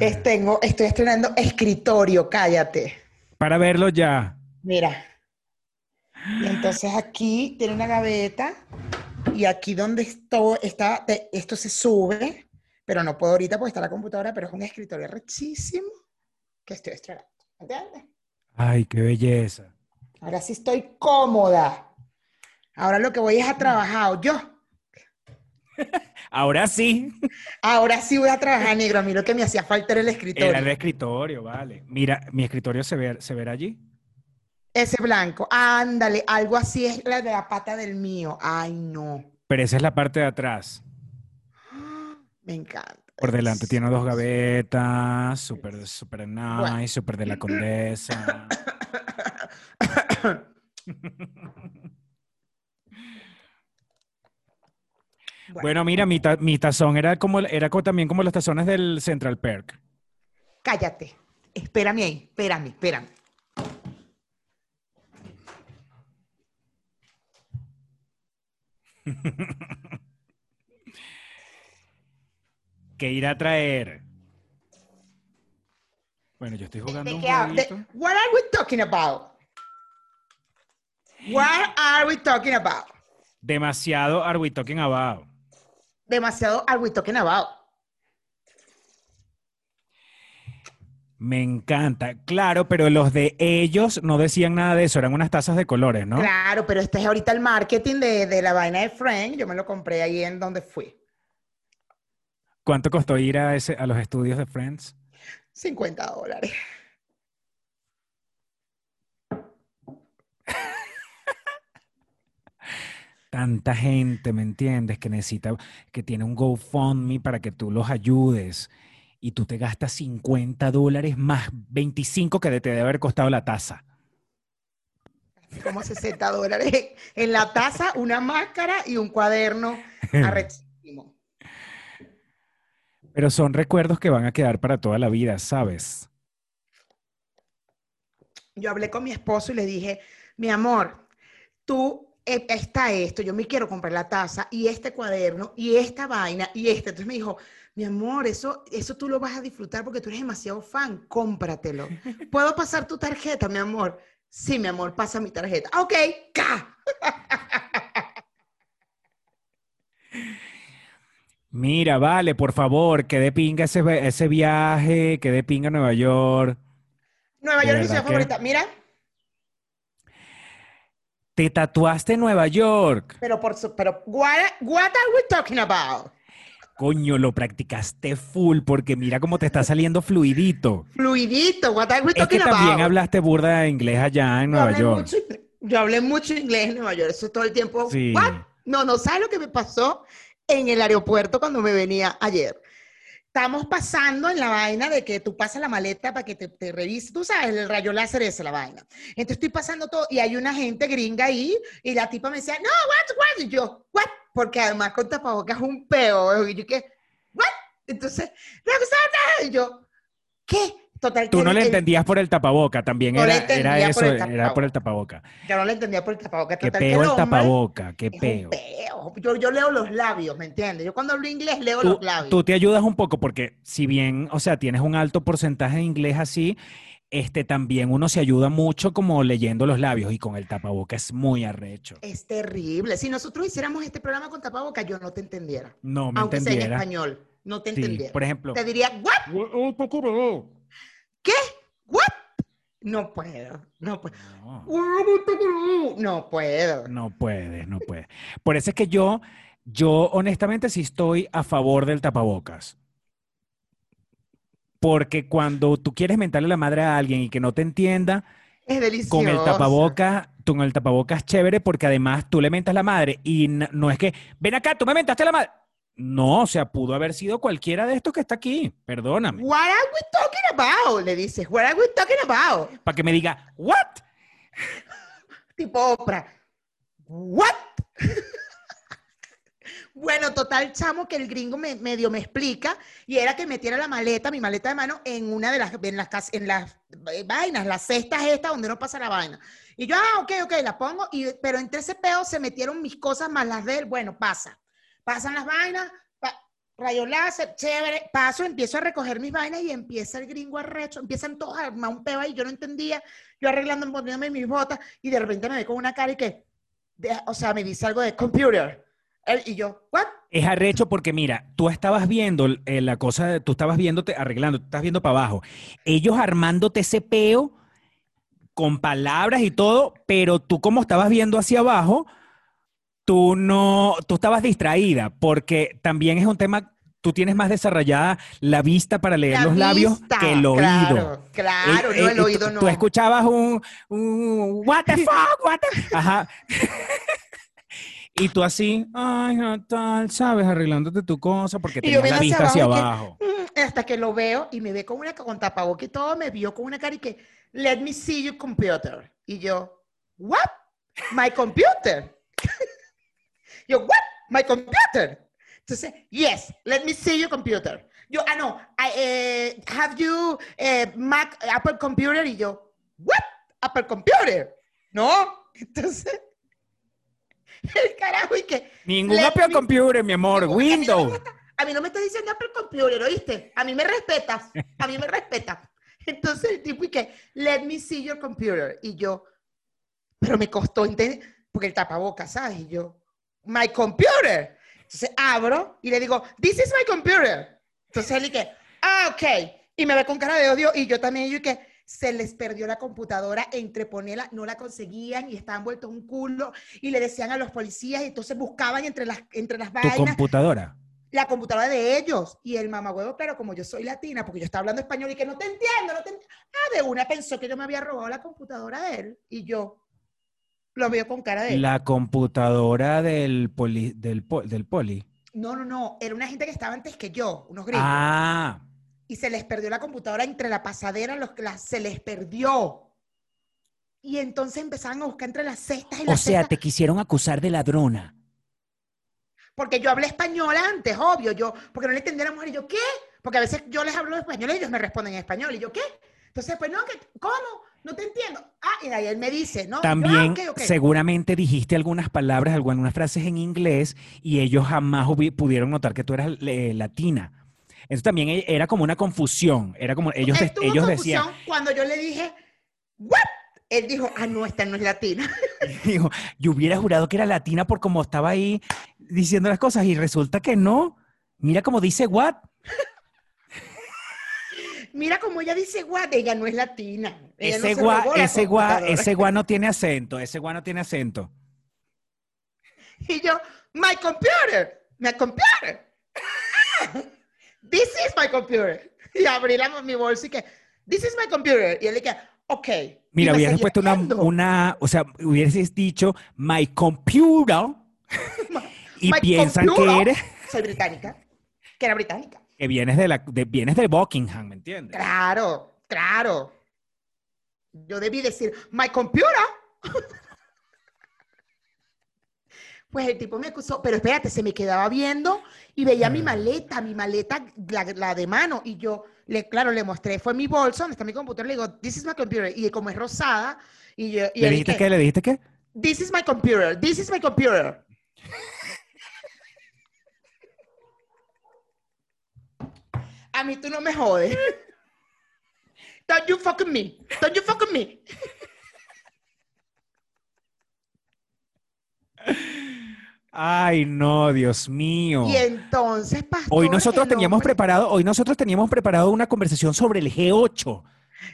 Es- tengo, estoy estrenando escritorio, cállate. Para verlo ya. Mira. Y entonces aquí tiene una gaveta y aquí donde esto, está, esto se sube, pero no puedo ahorita porque está la computadora, pero es un escritorio rechísimo que estoy estrenando. ¿Entiendes? Ay, qué belleza. Ahora sí estoy cómoda. Ahora lo que voy es a trabajar yo. Ahora sí. Ahora sí voy a trabajar, negro. A mí lo que me hacía falta era el escritorio. Era el escritorio, vale. Mira, mi escritorio se ve, se verá allí. Ese blanco. Ándale, algo así es la de la pata del mío. Ay, no. Pero esa es la parte de atrás. Me encanta. Por delante tiene dos gavetas, súper, súper Bueno. nice, súper de la condesa. Bueno, Bueno, mira, mi, ta- mi tazón era como era también como los tazones del Central Perk. cállate. Espérame ahí. Espérame, espérame. ¿Qué irá a traer? Bueno, yo estoy jugando ¿De un jueguito. what are we talking about? What are we talking about? Demasiado are we talking about. Demasiado are we talking about? Me encanta. Claro, pero los de ellos no decían nada de eso, eran unas tazas de colores, ¿no? Claro, pero este es ahorita el marketing de, de la vaina de Frank. Yo me lo compré ahí en donde fui. ¿Cuánto costó ir a, ese, a los estudios de Friends? 50 dólares. Tanta gente, ¿me entiendes? Que necesita, que tiene un GoFundMe para que tú los ayudes y tú te gastas 50 dólares más 25 que te debe haber costado la taza. Como 60 dólares. En la taza, una máscara y un cuaderno arrechísimo. Pero son recuerdos que van a quedar para toda la vida, ¿sabes? Yo hablé con mi esposo y le dije, mi amor, tú está esto, yo me quiero comprar la taza y este cuaderno y esta vaina y este. Entonces me dijo, mi amor, eso, eso tú lo vas a disfrutar porque tú eres demasiado fan, cómpratelo. ¿Puedo pasar tu tarjeta, mi amor? Sí, mi amor, pasa mi tarjeta. Ok, ¡ca! Mira, vale, por favor, que de pinga ese, ese viaje, que de pinga Nueva York. Nueva York es mi ciudad favorita. Mira, Te tatuaste en Nueva York. pero por su, pero what, what are we talking about? Coño, lo practicaste full porque mira cómo te está saliendo fluidito. Fluidito, what are we Es que talking también about? hablaste burda de inglés allá en Yo Nueva York. mucho yo hablé mucho inglés en Nueva York, eso todo el tiempo. Sí. ¿What? No, no sabes lo que me pasó en el aeropuerto cuando me venía ayer. Estamos pasando en la vaina de que tú pasas la maleta para que te, te revise, tú sabes, el rayo láser es la vaina. Entonces estoy pasando todo y hay una gente gringa ahí y la tipa me decía, no, what, what, y yo, what, porque además con tapabocas es un peo, y yo que, what, entonces, y yo, ¿qué? Total, Tú no le el- entendías por el tapaboca, también No era, eso, era por el tapaboca. Yo no le entendía por el tapabocas. Qué total que peo el tapaboca, qué peo. peo. Yo, yo leo los labios, ¿me entiendes? Yo cuando hablo inglés leo Tú, los labios. tú te ayudas un poco porque si bien, o sea, tienes un alto porcentaje de inglés así, este también uno se ayuda mucho como leyendo los labios y con el tapaboca es muy arrecho. Es terrible. Si nosotros hiciéramos este programa con tapabocas, yo no te entendiera. No me Aunque sea en español, no te Sí, entendiera. por ejemplo. Te diría, ¿what? ¿Qué? ¿What? No puedo, no puedo. No. No puedo. No puedes, no puedes. Por eso es que yo, yo honestamente sí estoy a favor del tapabocas. Porque cuando tú quieres mentarle la madre a alguien y que no te entienda, Es delicioso. con el tapabocas, tú con el tapabocas chévere porque además tú le mentas la madre y n- no es que, ven acá, tú me mentaste la madre. No, o sea, pudo haber sido cualquiera de estos que está aquí, perdóname. What are we talking about? Le dices, what are we talking about? Para que me diga, ¿what? tipo Oprah. ¿What? bueno, total, chamo, que el gringo me, medio me explica y era que metiera la maleta, mi maleta de mano, en una de las, en las, en las eh, vainas, las cestas estas donde no pasa la vaina. Y yo, ah, ok, ok, la pongo, y, pero entre ese peo se metieron mis cosas más las de él. Bueno, pasa. Pasan las vainas. pa- rayo láser, chévere, paso, empiezo a recoger mis vainas y empieza el gringo arrecho, empiezan todos a armar un peo ahí, yo no entendía, yo arreglando, poniéndome mis botas y de repente me ve con una cara y que, de- o sea, me dice algo de computer. Él- y yo, ¿what? Es arrecho porque mira, tú estabas viendo eh, la cosa, tú estabas viéndote, arreglando, tú estás viendo para abajo. Ellos armándote ese peo con palabras y todo, pero tú como estabas viendo hacia abajo, tú no, tú estabas distraída porque también es un tema, tú tienes más desarrollada la vista para leer La los labios que el oído. Claro, claro, Eh, no, eh, el tú- oído no. Tú escuchabas un, un what the fuck, what the... Ajá. y tú así, ay, no, tal, sabes, arreglándote tu cosa porque tenías la vista hacia hacia abajo abajo. Mm, hasta que lo veo y me ve con una con tapabocas y todo, me vio con una cara y que, let me see your computer. Y yo, what? My computer. yo, what? My computer. Entonces, yes, let me see your computer. Yo, ah, no, I, eh, have you eh, Mac, Apple computer? Y yo, what? Apple computer. No. Entonces, el carajo y que, Ningún Apple me- Computer, mi amor, Windows. A mí no me estás diciendo Apple Computer, ¿oíste? A mí me respetas. A mí me respetas. Entonces el tipo y que, let me see your computer. Y yo, pero me costó entender, porque el tapabocas, ¿sabes? Y yo, my computer. Entonces abro y le digo, this is my computer. Entonces él que, ah, ok. Y me ve con cara de odio y yo también, yo que se les perdió la computadora entre ponerla, no la conseguían y estaban vueltos un culo y le decían a los policías y entonces buscaban entre las, entre las Tu vainas computadora. la computadora de ellos. Y el mamagüevo, pero como yo soy latina, porque yo estaba hablando español y que no te entiendo, no te entiendo. Ah, de una pensó que yo me había robado la computadora de él. Y yo lo veo con cara de... La computadora del poli, del, po- del poli. No, no, no. Era una gente que estaba antes que yo, unos gringos. Ah, Y se les perdió la computadora entre la pasadera, los, la- se les perdió. Y entonces empezaban a buscar entre las cestas y o las sea, cestas. te quisieron acusar de ladrona. Porque yo hablé español antes, obvio. Yo, porque no le entendía a la mujer. Y yo, ¿qué? Porque a veces yo les hablo español y ellos me responden en español. Y yo, ¿qué? Entonces, pues no, que, ¿cómo? No te entiendo. Ah, y de ahí él me dice, ¿no? Y yo, ah, También ok, ok. seguramente dijiste algunas palabras, algunas frases en inglés y ellos jamás pudieron notar que tú eras eh, latina. Eso también e- era como una confusión. Era como ellos, Estuvo ellos decían, cuando yo le dije, ¿what? Él dijo, ah, no, esta no es latina. dijo, yo hubiera jurado que era latina por como estaba ahí diciendo las cosas y resulta que no. Mira como dice what. Mira como ella dice, what? Ella no es latina. Ella no Ese robó la ese gua, computadora. ese gua no tiene acento. Ese gua no tiene acento. Y yo, my computer, my computer. This is my computer. Y abrí la, mi bolsa y que, this is my computer. Y él que, ok. Mira, hubieras puesto una, una, o sea, hubieses dicho my computer y My piensan computer. que eres, Soy británica. Que era británica. Que vienes de la, de, vienes de Buckingham, ¿me entiendes? Claro, claro. Yo debí decir, my computer. Pues el tipo me acusó, pero espérate, se me quedaba viendo y veía mi maleta, mi maleta, la, la de mano, y yo, le, claro, le mostré, fue mi bolso, donde está mi computadora, le digo, this is my computer, y como es rosada, y yo, y ¿Le dijiste qué? ¿Le dijiste qué? this is my computer, this is my computer. A mí tú no me jodes. Don't you fucking me. Don't you fucking me. Ay, no, Dios mío. Y entonces, pastor, Hoy nosotros teníamos hombre- preparado, hoy nosotros teníamos preparado una conversación sobre el G8.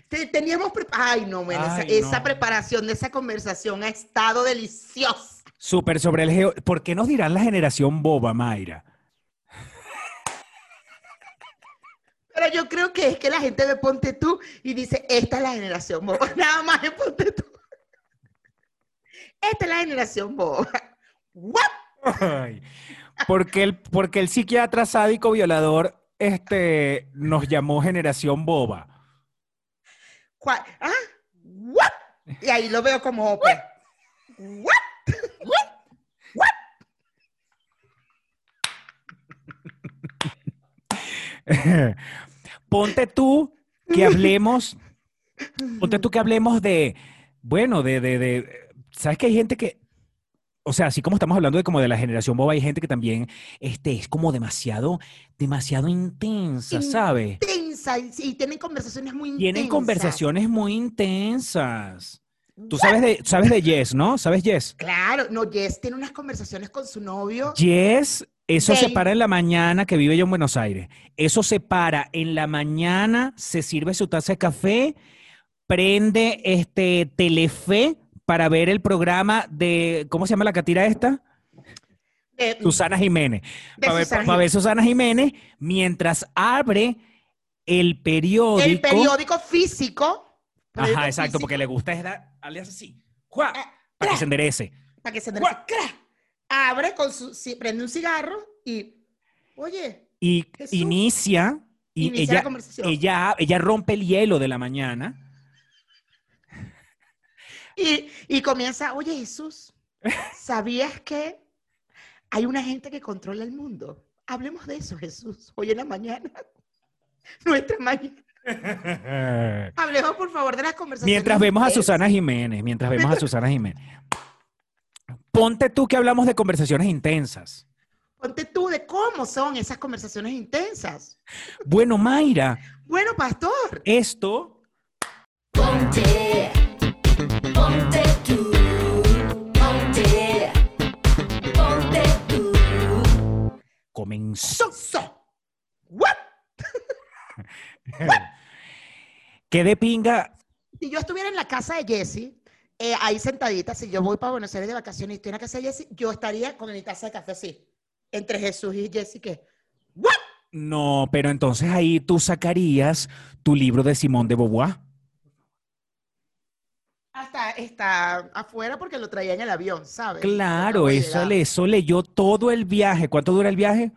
te- teníamos pre- Ay, no, bueno, esa, Ay, esa no. preparación de esa conversación ha estado deliciosa. Súper sobre el G8. ¿Por qué nos dirán la generación boba, Mayra? Pero yo creo que es que la gente ve Ponte tú y dice, esta es la generación boba. Nada más de Ponte tú. Esta es la generación boba. ¿What? Ay, porque el, porque el psiquiatra sádico violador este, nos llamó generación boba. ¿Cuál? ¿Ah? ¿What? Y ahí lo veo como. ¿What? ¿What? Ponte tú que hablemos, ponte tú que hablemos de, bueno, de, de, de, ¿sabes que hay gente que o sea, así como estamos hablando de como de la generación boba, hay gente que también este, es como demasiado, demasiado intensa, ¿sabes? Intensa, y, y tienen conversaciones muy intensas. Tienen conversaciones muy intensas. Tú sabes de, sabes de Jess, ¿no? ¿Sabes Jess? Claro, no, Jess tiene unas conversaciones con su novio. Jess, eso se para en la mañana, que vive yo en Buenos Aires. Eso se para en la mañana, se sirve su taza de café, prende este Telefe para ver el programa de, ¿cómo se llama la catira esta? de- Susana Jiménez. Para ver, Susana para ver Susana Jiménez mientras abre el periódico. El periódico físico. periódico Ajá, exacto, físico, porque le gusta es dar, darle así, ¡juá! Ah, para que se enderece. Para que se enderece. Abre con su, prende un cigarro y, oye, Y Jesús. inicia, y inicia la ella, conversación. ella, ella rompe el hielo de la mañana. Y, y comienza, oye Jesús, ¿sabías que hay una gente que controla el mundo? Hablemos de eso, Jesús, hoy en la mañana. Nuestra mañana. Hablemos, por favor, de las conversaciones. Mientras vemos a. Susana Jiménez, mientras vemos a Susana Jiménez. Ponte tú que hablamos de conversaciones intensas. Ponte tú de cómo son esas conversaciones intensas. Bueno, Mayra, Bueno, pastor, esto Ponte, ponte tú, ponte, ponte tú. comenzó. so, so. ¿Qué de pinga? Si yo estuviera en la casa de Jessie, eh, ahí sentadita, si yo voy para Buenos Aires de vacaciones y estoy en la casa de Jessie, yo estaría con mi taza de café así, entre Jesús y Jessie, que, ¿what? No, pero entonces ahí tú sacarías tu libro de Simón de Beauvoir. Hasta está afuera porque lo traía en el avión, ¿sabes? Claro, eso, le, eso leyó todo el viaje. ¿Cuánto dura el viaje?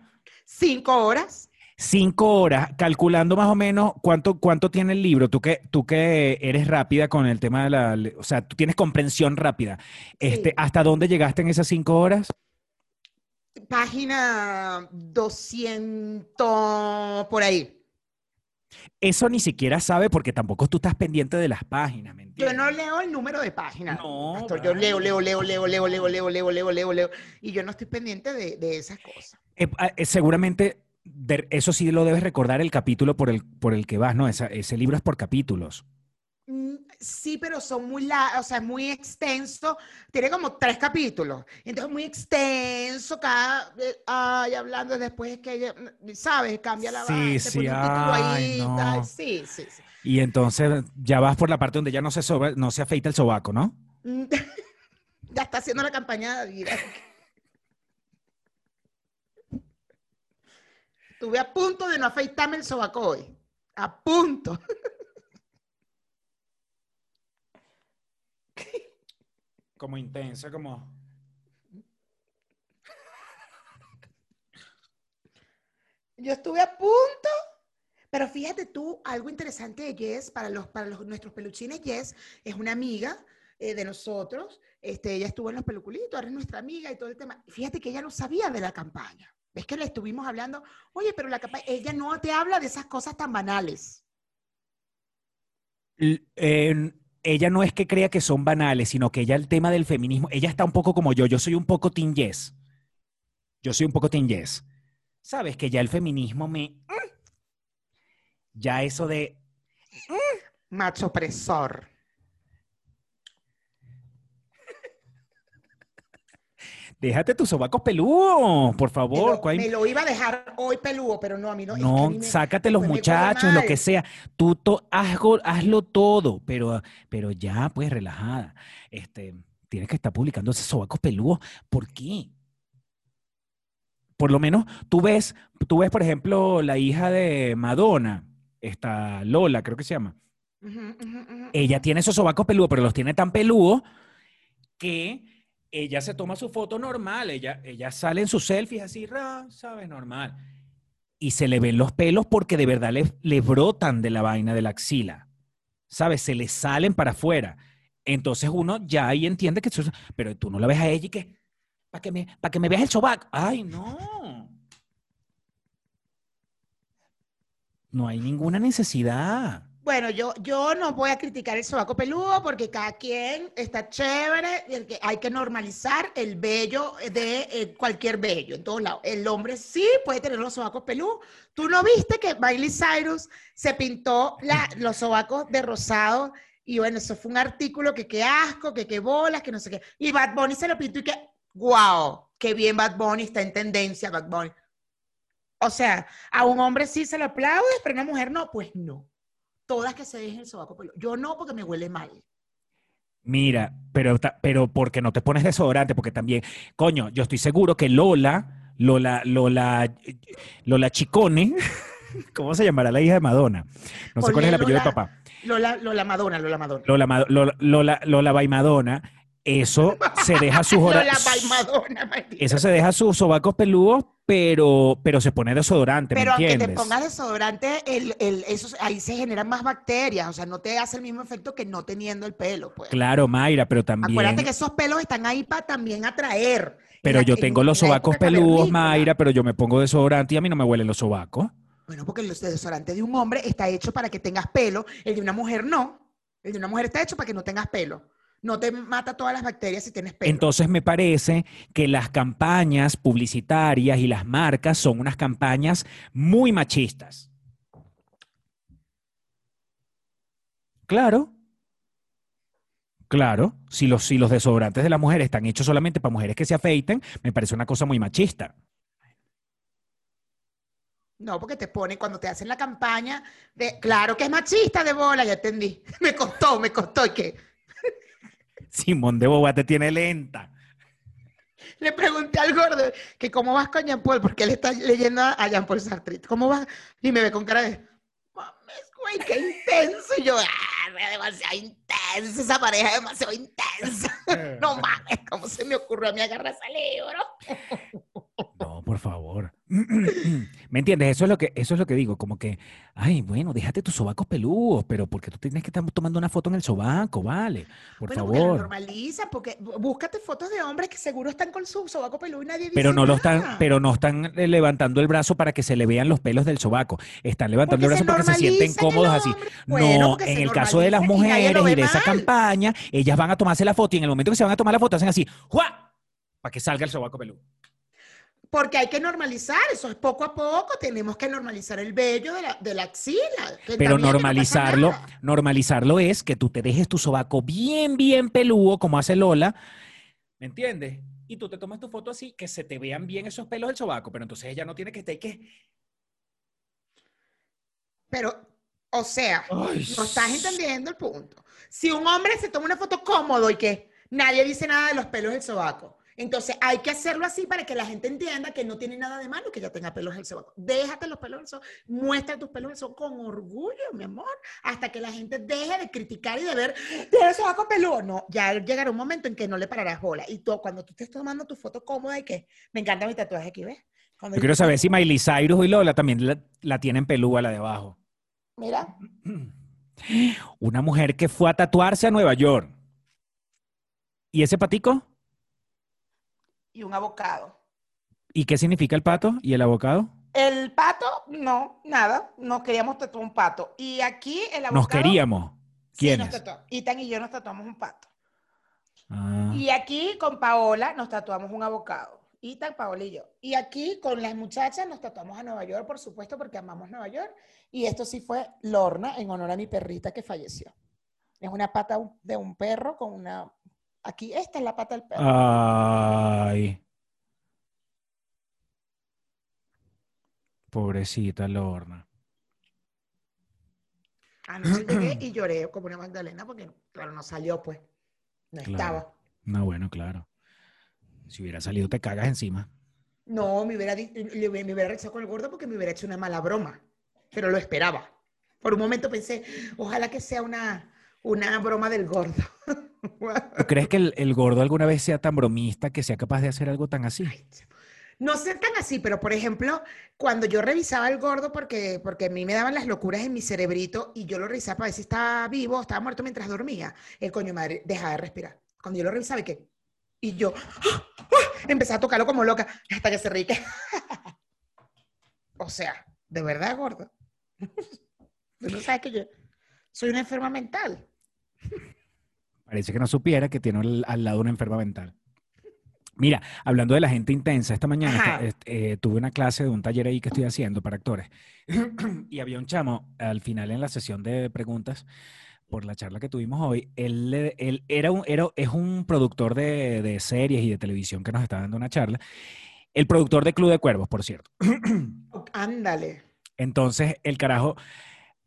Cinco horas. Cinco horas, calculando más o menos cuánto, cuánto tiene el libro. Tú que, tú que eres rápida con el tema de la, o sea, tú tienes comprensión rápida. Este, Sí. ¿Hasta dónde llegaste en esas cinco horas? Página 200 por ahí. Eso ni siquiera sabe porque tampoco tú estás pendiente de las páginas, ¿me Yo entiendes? no leo el número de páginas. No, pastor, yo leo, leo, leo, leo, leo, leo, leo, leo, leo, leo, leo, y yo no estoy pendiente de, de esas cosas. Eh, ah, eh, seguramente de- eso sí lo debes recordar el capítulo por el, por el que vas, ¿no? Esa- ese libro es por capítulos. Mm, Sí, pero son muy, o sea, es muy extenso. Tiene como tres capítulos. Entonces, muy extenso. Cada, eh, ay, hablando después es que mm, ¿sabes? Cambia la Sí, vaina, sí, ay, ahí, no. tal. Sí, sí, sí. Y entonces ya vas por la parte donde ya no se, soba- no se afeita el sobaco, ¿no? Mm, Ya está haciendo la campaña de Estuve a punto de no afeitarme el sobaco hoy. A punto. Como intensa, como... Yo estuve a punto, pero fíjate tú, algo interesante de Jess, para, los, para los, nuestros peluchines, Jess es una amiga eh, de nosotros, este, ella estuvo en los peluculitos, ahora es nuestra amiga y todo el tema. Fíjate que ella no sabía de la campaña. ¿Ves que le estuvimos hablando? Oye, pero la campaña, ella no te habla de esas cosas tan banales. Eh, ella no es que crea que son banales, sino que ella el tema del feminismo, ella está un poco como yo, yo soy un poco Team Yes. Yo soy un poco Team Yes. Sabes que ya el feminismo me... Ya eso de... Macho opresor. Déjate tus sobacos peludos, por Me favor. lo, ¿cuál- me lo iba a dejar hoy peludo, pero no, a mí no. es que a No, mí me- sácate los me muchachos, lo que sea. Tú to- hazlo, hazlo todo, pero, pero ya, pues, relajada. Este, tienes que estar publicando esos sobacos peludos. ¿Por qué? Por lo menos tú ves, tú ves, por ejemplo, la hija de Madonna, esta Lola, creo que se llama. Ella tiene esos sobacos peludos, pero los tiene tan peludos que ella se toma su foto normal. Ella, ella sale en sus selfies así, ¿sabes? Normal. Y se le ven los pelos porque de verdad le, brotan de la vaina de la axila. ¿Sabes? Se le salen para afuera. Entonces uno ya ahí entiende que Pero tú no la ves a ella y que. Para que, me, para que me veas el sobaco. ¡Ay, no! No hay ninguna necesidad. Bueno, yo, yo no voy a criticar el sobaco peludo porque cada quien está chévere, el que hay que normalizar el vello de eh, cualquier vello en todos lados. El hombre sí puede tener los sobacos peludos. ¿Tú no viste que Miley Cyrus se pintó los sobacos de rosado? Y bueno, eso fue un artículo que qué asco, que qué bolas, que no sé qué. Y Bad Bunny se lo pintó y que, wow, qué bien Bad Bunny, está en tendencia Bad Bunny. O sea, a un hombre sí se lo aplaude, pero a una mujer no, pues no. Todas que se dejen el sobaco peludo. Yo no, porque me huele mal. Mira, pero, pero porque no te pones desodorante, porque también, coño, yo estoy seguro que Lola, Lola, Lola, Lola Chicone, ¿cómo se llamará la hija de Madonna? No sé cuál es el apellido de papá. Lola, Lola Madonna, Lola Madonna. Lola, Lola, Lola, Lola by Madonna, eso se deja sus horas. Eso se deja sus sobacos peludos, pero, pero se pone desodorante, ¿me Pero aunque te pongas desodorante, el, el, eso, ahí se generan más bacterias. O sea, no te hace el mismo efecto que no teniendo el pelo. Pues. Claro, Mayra, pero también. Acuérdate que esos pelos están ahí para también atraer. Pero la- yo en- tengo en los sobacos peludos. Mayra, pero yo me pongo desodorante y a mí no me huelen los sobacos. Bueno, porque el desodorante de un hombre está hecho para que tengas pelo, el de una mujer no. El de una mujer está hecho para que no tengas pelo. No te mata todas las bacterias si tienes pelo. Entonces me parece que las campañas publicitarias y las marcas son unas campañas muy machistas. Claro. Claro, si los, si los desodorantes de las mujeres están hechos solamente para mujeres que se afeiten, me parece una cosa muy machista. No, porque te ponen cuando te hacen la campaña de, claro que es machista de bola, ya entendí. Me costó, me costó y que Simón de Boba te tiene lenta. le pregunté al gordo que cómo vas con Jean Paul, porque él está leyendo a Jean Paul Sartre. ¿Cómo vas? Y me ve con cara de, mames, güey, qué intenso. Y yo, ah, es demasiado intenso, esa pareja es demasiado intensa. No mames, ¿cómo se me ocurrió a mí agarrar ese libro? No, por favor. ¿Me entiendes? Eso es lo que, eso es lo que digo, como que, ay, bueno, déjate tus sobacos peludos, pero porque tú tienes que estar tomando una foto en el sobaco, vale, por bueno, porque lo favor. normalizan, porque bú- búscate fotos de hombres que seguro están con su sobaco peludo y nadie dice Pero no lo están, pero no están eh, levantando el brazo para que se le vean los pelos del sobaco. Están levantando Porque el brazo se porque se sienten normaliza cómodos así. Bueno, no, en el caso de las normaliza y mujeres y de esa campaña, ellas van a tomarse la foto y en el momento que se van a tomar la foto hacen así, ¡juá! Para que salga el sobaco peludo. Porque hay que normalizar, eso es poco a poco, tenemos que normalizar el vello de la, de la axila. Pero no normalizarlo, normalizarlo es que tú te dejes tu sobaco bien, bien peludo, como hace Lola, ¿me entiendes? Y tú te tomas tu foto así, que se te vean bien esos pelos del sobaco, pero entonces ella no tiene que estar que... Pero, o sea, Ay, no estás entendiendo el punto. Si un hombre se toma una foto cómodo y que nadie dice nada de los pelos del sobaco, entonces hay que hacerlo así para que la gente entienda que no tiene nada de malo que ya tenga pelos del sobaco. Déjate los pelos del sobaco, muestra tus pelos del sobaco con orgullo, mi amor, hasta que la gente deje de criticar y de ver, tiene el sobaco peludo. No, ya llegará un momento en que no le pararás bola. Y tú, cuando tú estés tomando tu foto cómoda y que me encanta mi tatuaje aquí, ¿ves? Cuando Yo quiero saber si Miley Cyrus y Lola también la, la tienen pelúa la de abajo. Mira, Una mujer que fue a tatuarse a Nueva York. ¿Y ese patico? Y un abocado. ¿Y qué significa el pato y el abocado? El pato, no, nada. Nos queríamos tatuar un pato. Y aquí el abocado. Nos queríamos. Sí, ¿Quiénes? tatuamos. Itan y yo nos tatuamos un pato. Ah, Y aquí con Paola nos tatuamos un abocado. Itan, Paola y yo. Y aquí con las muchachas nos tatuamos a Nueva York, por supuesto, porque amamos Nueva York. Y esto sí fue Lorna en honor a mi perrita que falleció. Es una pata de un perro con una. Aquí, esta es la pata del perro. Ay. Pobrecita Lorna. Anoche llegué y lloré como una Magdalena porque, claro, no salió, pues. No Claro. estaba. No, bueno, claro. Si hubiera salido, te cagas encima. No, me hubiera- me hubiera rechazado con el gordo porque me hubiera hecho una mala broma, pero lo esperaba. Por un momento pensé, ojalá que sea una, una broma del gordo. ¿Tú crees que el, el gordo alguna vez sea tan bromista que sea capaz de hacer algo tan así? No sé tan así, pero por ejemplo, cuando yo revisaba al gordo, porque, porque a mí me daban las locuras en mi cerebrito y yo lo revisaba para ver si estaba vivo o estaba muerto mientras dormía, el coño madre dejaba de respirar. Cuando yo lo revisaba y que, y yo ¡ah! ¡ah! empecé a tocarlo como loca hasta que se reí que- o sea, de verdad, gordo. Tú no sabes que yo, Soy una enferma mental. Parece que no supiera que tiene al, al lado una enferma mental. Mira, hablando de la gente intensa, esta mañana eh, tuve una clase de un taller ahí que estoy haciendo para actores y había un chamo al final en la sesión de preguntas por la charla que tuvimos hoy. Él, él era un, era, es un productor de, de series y de televisión que nos está dando una charla. El productor de Club de Cuervos, por cierto. Ándale. Entonces, el carajo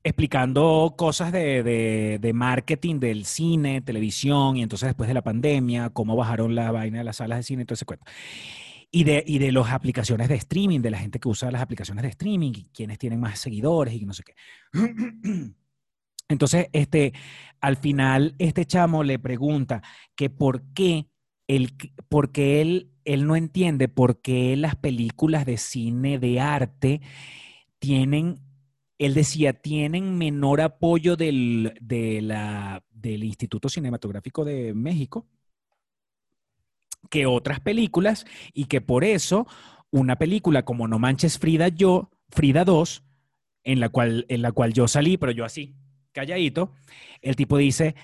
explicando cosas de, de- de marketing del cine, televisión, y entonces después de la pandemia, cómo bajaron la vaina de las salas de cine todo ese cuento. Y de, y de las aplicaciones de streaming, de la gente que usa las aplicaciones de streaming, y quienes tienen más seguidores y no sé qué. Entonces, este, al final, este chamo le pregunta que por qué porque él, él no entiende por qué las películas de cine de arte tienen, él decía, tienen menor apoyo del, del Instituto Cinematográfico de México que otras películas y que por eso una película como No Manches Frida yo, Frida 2, en la cual, en la cual yo salí, pero yo así, calladito, el tipo dice,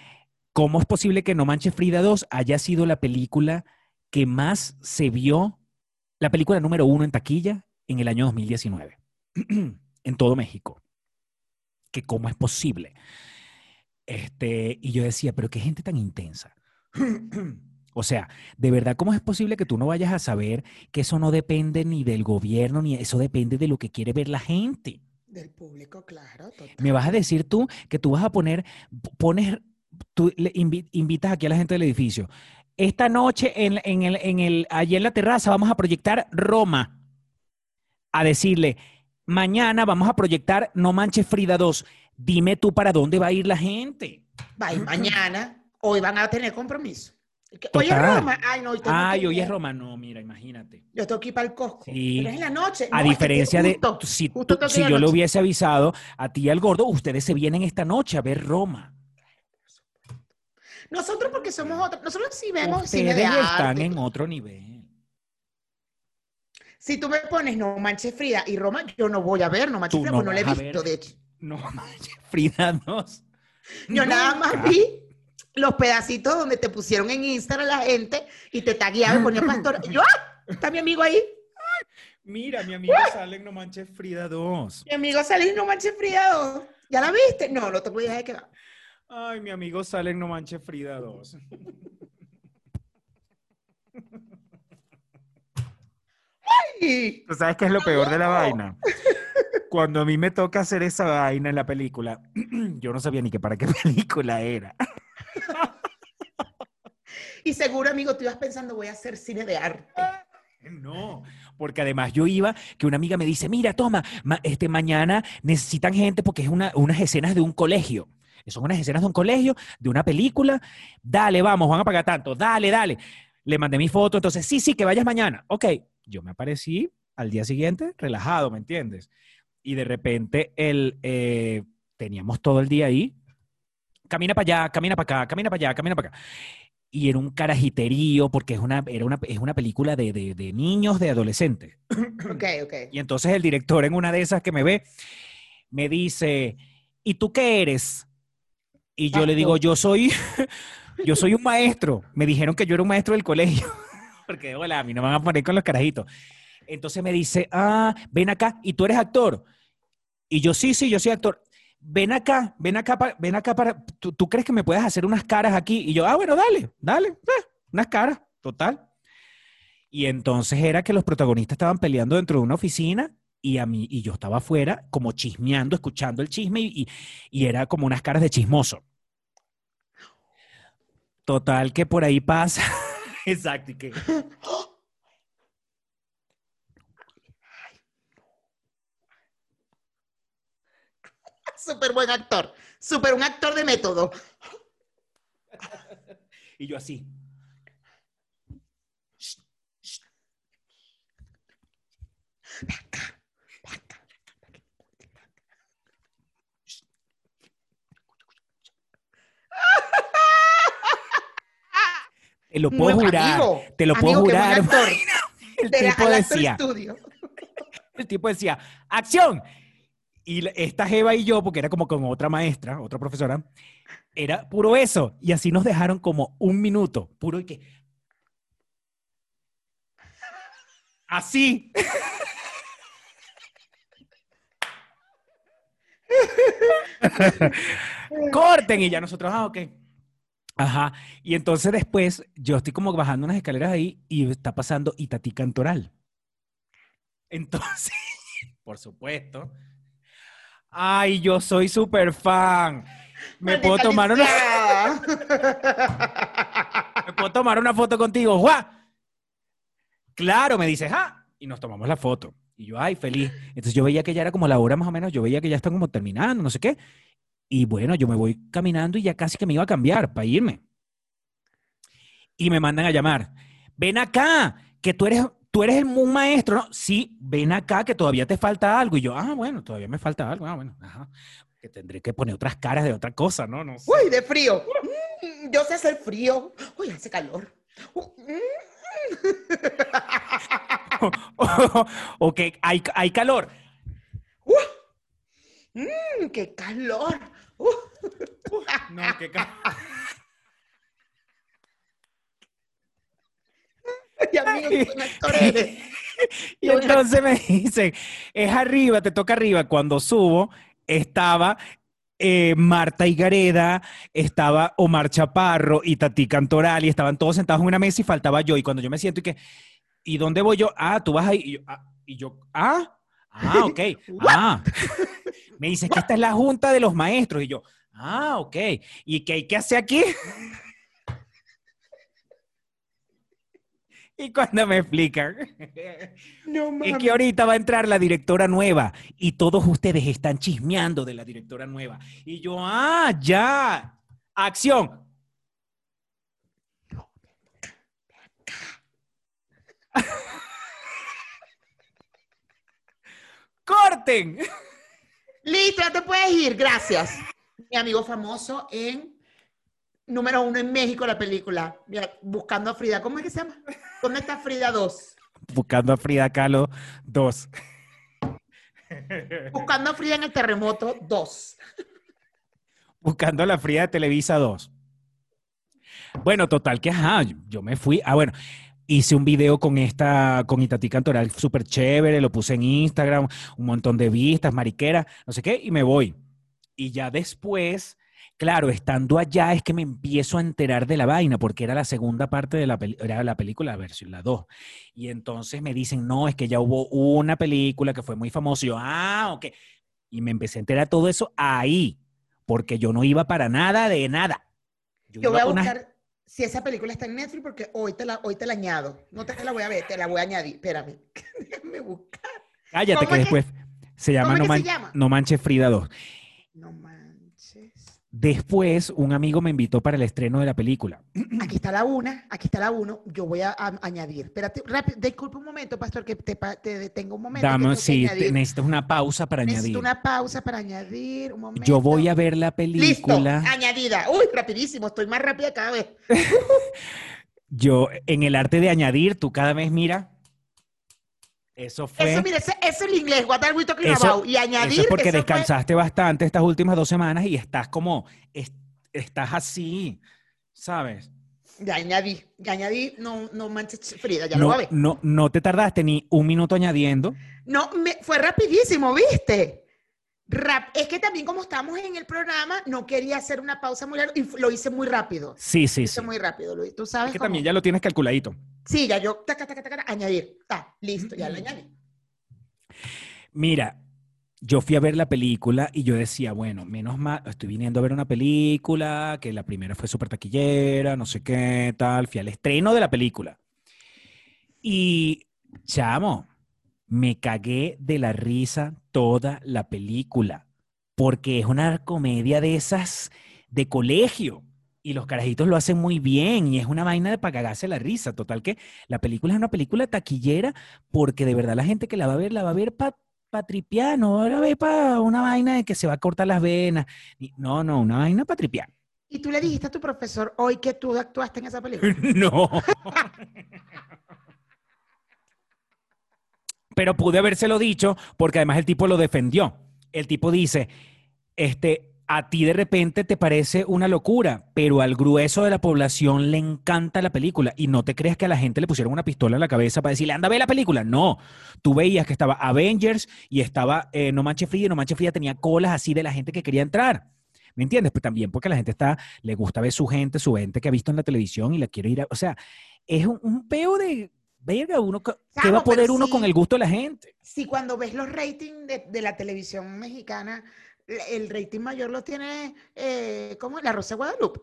¿cómo es posible que No Manches Frida 2 haya sido la película que más se vio, la película número uno en taquilla en el año 2019, en todo México? Que cómo es posible. Este, y yo decía, pero qué gente tan intensa. O sea, de verdad, ¿cómo es posible que tú no vayas a saber que eso no depende ni del gobierno, ni eso depende de lo que quiere ver la gente? Del público, claro. Total. Me vas a decir tú que tú vas a poner, pones, tú le invi- invitas aquí a la gente del edificio. Esta noche, en, en el, en el, allí en la terraza, vamos a proyectar Roma. A decirle, mañana vamos a proyectar No Manches Frida 2. Dime tú para dónde va a ir la gente. Va, y mañana, hoy van a tener compromiso. Hoy es. Roma. Ay, no, hoy Ay, que hoy es Roma. No, mira, imagínate. Yo tengo que ir para el Costco. Sí. Pero es en la noche. A No, es que diferencia de, si, justo tú- a yo le hubiese avisado a ti y al gordo, ustedes se vienen esta noche a ver Roma. Nosotros porque somos otros. Nosotros sí vemos cine Ustedes de están arte. en otro nivel. Si tú me pones No Manches Frida y Roma, yo no voy a ver No Manches Frida, no porque no la he visto, de hecho. No manches, Frida 2. Yo nada más vi los pedacitos donde te pusieron en Instagram la gente y te tagueaba y ponía pastor. Yo, ¡ah! Está mi amigo ahí. Mira, mi amigo sale en No Manches Frida 2. Mi amigo salió en No Manches Frida 2. ¿Ya la viste? No, no te voy a dejar que va. Ay, mi amigo sale en No Manches Frida 2. ¿Tú sabes qué es lo peor de la vaina? Cuando a mí me toca hacer esa vaina en la película, yo no sabía ni que para qué película era. Y seguro, amigo, tú ibas pensando, voy a hacer cine de arte. No, porque además yo iba, que una amiga me dice, mira, toma, ma- este, mañana necesitan gente porque es una, unas escenas de un colegio. Son unas escenas de un colegio, de una película. Dale, vamos, van a pagar tanto. Dale, dale. Le mandé mi foto, entonces, sí, sí, que vayas mañana. Ok, yo me aparecí al día siguiente relajado, ¿me entiendes? Y de repente el, eh, teníamos todo el día ahí. Camina para allá, camina para acá, camina para allá, camina para acá y era un carajiterío porque es una, era una, es una película de, de- de niños, de adolescentes. Ok, ok. Y entonces el director en una de esas que me ve, me dice, ¿y tú qué eres? Y yo le digo, yo soy, yo soy un maestro. Me dijeron que yo era un maestro del colegio. Porque, hola, a mí no me van a poner con los carajitos. Entonces me dice, ah, ven acá, ¿y tú eres actor? Y yo, sí, sí, yo soy actor. Ven acá, ven acá, pa- ven acá para, ¿tú, tú crees que me puedes hacer unas caras aquí? Y yo, ah, bueno, dale, dale, eh, unas caras, total. Y entonces era que los protagonistas estaban peleando dentro de una oficina y a mí, y yo estaba afuera como chismeando, escuchando el chisme y- y era como unas caras de chismoso. Total que por ahí pasa. Exacto, y que Súper buen actor. Súper un actor de método. y yo así. Te lo puedo Muy- jurar. amigo, te lo puedo amigo, jurar. El De tipo decía, el tipo decía, acción. Y esta Jeva y yo, porque era como con otra maestra, otra profesora, era puro eso. Y así nos dejaron como un minuto, puro y que. Así. Corten y ya nosotros, ah, ok. Ajá. Y entonces después yo estoy como bajando unas escaleras ahí y está pasando Itatí Cantoral. Entonces, por supuesto. Ay, yo soy súper fan. ¿Me puedo, tomar una. ¿Me puedo tomar una foto contigo? ¡Juá! Claro, me dice, ¡ah! Y nos tomamos la foto. Y yo, ay, feliz. Entonces yo veía que ya era como la hora más o menos, yo veía que ya están como terminando, no sé qué. Y bueno, yo me voy caminando y ya casi que me iba a cambiar para irme. Y me mandan a llamar. Ven acá, que tú eres, tú eres el, un maestro, ¿no? Sí, ven acá, que todavía te falta algo. Y yo, ah, bueno, todavía me falta algo. Ah, bueno, ajá. Que tendré que poner otras caras de otra cosa, ¿no? No sé. Uy, de frío. Mm, Yo sé hacer frío. Uy, hace calor. Uh, mm. o que hay, hay calor. Mm, ¡Qué calor! Uh. No, qué. Y amigo, qué buen actor eres. Y entonces me dicen, es arriba, te toca arriba. Cuando subo, estaba eh, Marta Higareda, estaba Omar Chaparro y Tati Cantoral, y estaban todos sentados en una mesa y faltaba yo. Y cuando yo me siento y que, ¿y dónde voy yo? Ah, tú vas ahí. Y yo, ah, y yo, ah, ah, ok. ah. Me dice que esta es la junta de los maestros. Y yo, ah, ok. ¿Y qué hay que hacer aquí? Y cuando me explican, No es que ahorita va a entrar la directora nueva y todos ustedes están chismeando de la directora nueva. Y yo, ah, ya. Acción. Corten. Listo, ya te puedes ir, gracias. Mi amigo famoso en número uno en México, la película. Mira, buscando a Frida. ¿Cómo es que se llama? ¿Dónde está Frida 2? Buscando a Frida Kahlo 2. Buscando a Frida en el terremoto 2. Buscando a la Frida de Televisa 2. Bueno, total que ajá, yo me fui. Ah, bueno, hice un video con esta, con Itatí Cantoral súper chévere, lo puse en Instagram, un montón de vistas, mariquera, no sé qué, y me voy. Y ya después, claro, estando allá es que me empiezo a enterar de la vaina, porque era la segunda parte de la, era la película, la versión, la 2. Y entonces me dicen, no, es que ya hubo una película que fue muy famosa. Y yo, ah, ok. Y me empecé a enterar todo eso ahí, porque yo no iba para nada de nada. Yo voy a una- buscar si esa película está en Netflix porque hoy te la, hoy te la añado. No te la voy a ver, te la voy a añadir. Espérame. Déjame buscar. Cállate ¿Cómo que es que- después se llama, no, Man- llama? No Manches Frida 2. No manches. Después, un amigo me invitó para el estreno de la película. Aquí está la una, aquí está la uno. Yo voy a, a- añadir. Espérate, rápido, disculpa un momento, pastor, que te, te detengo un momento. Dame, sí, te- necesitas una pausa para Necesito añadir. una pausa para añadir. Un momento. Yo voy a ver la Listo, película. añadida. Uy, rapidísimo, estoy más rápida cada vez. Yo, en el arte de añadir, tú cada vez mira. Eso fue. Eso, mire, ese, ese es el inglés, what are we talking Eso- about? Y añadir. Eso es porque eso fue- descansaste bastante estas últimas dos semanas y estás como. es- estás así, ¿sabes? Ya añadí, ya añadí, no, no manches, Frida, ya lo voy a No, ver. no, no te tardaste ni un minuto añadiendo. No, me, fue rapidísimo, ¿viste? Rap- es que también como estamos en el programa, no quería hacer una pausa muy larga y lo hice muy rápido. Sí, sí, Lo sí. hice muy rápido, Luis. Tú sabes Es que cómo? también ya lo tienes calculadito. Sí, ya yo, taca, taca, taca, añadir. Está, listo, ya lo añadí. Mira, yo fui a ver la película y yo decía, bueno, menos mal, estoy viniendo a ver una película, que la primera fue súper taquillera, no sé qué, tal. Fui al estreno de la película. Y, chamo, me cagué de la risa toda la película, porque es una comedia de esas de colegio. Y los carajitos lo hacen muy bien y es una vaina de para cagarse la risa. Total que la película es una película taquillera porque de verdad la gente que la va a ver, la va a ver para tripear, no va a ver para una vaina de que se va a cortar las venas. No, no, una vaina para tripear. Y tú le dijiste a tu profesor hoy que tú actuaste en esa película. No. Pero pude habérselo dicho porque además el tipo lo defendió. el tipo dice, este, a ti de repente te parece una locura, pero al grueso de la población le encanta la película y no te creas que a la gente le pusieron una pistola en la cabeza para decirle, anda a ver la película. No, tú veías que estaba Avengers y estaba eh, No Manche Fría y No Manche Fría tenía colas así de la gente que quería entrar. ¿Me entiendes? Pues también porque la gente está, le gusta ver su gente, su gente que ha visto en la televisión y la quiere ir a, o sea, es un, un peo de, verga, uno, ¿qué va a poder uno sí. con el gusto de la gente? Si cuando ves los ratings de, de la televisión mexicana, el rating mayor lo tiene, eh, ¿cómo? La Rosa de Guadalupe.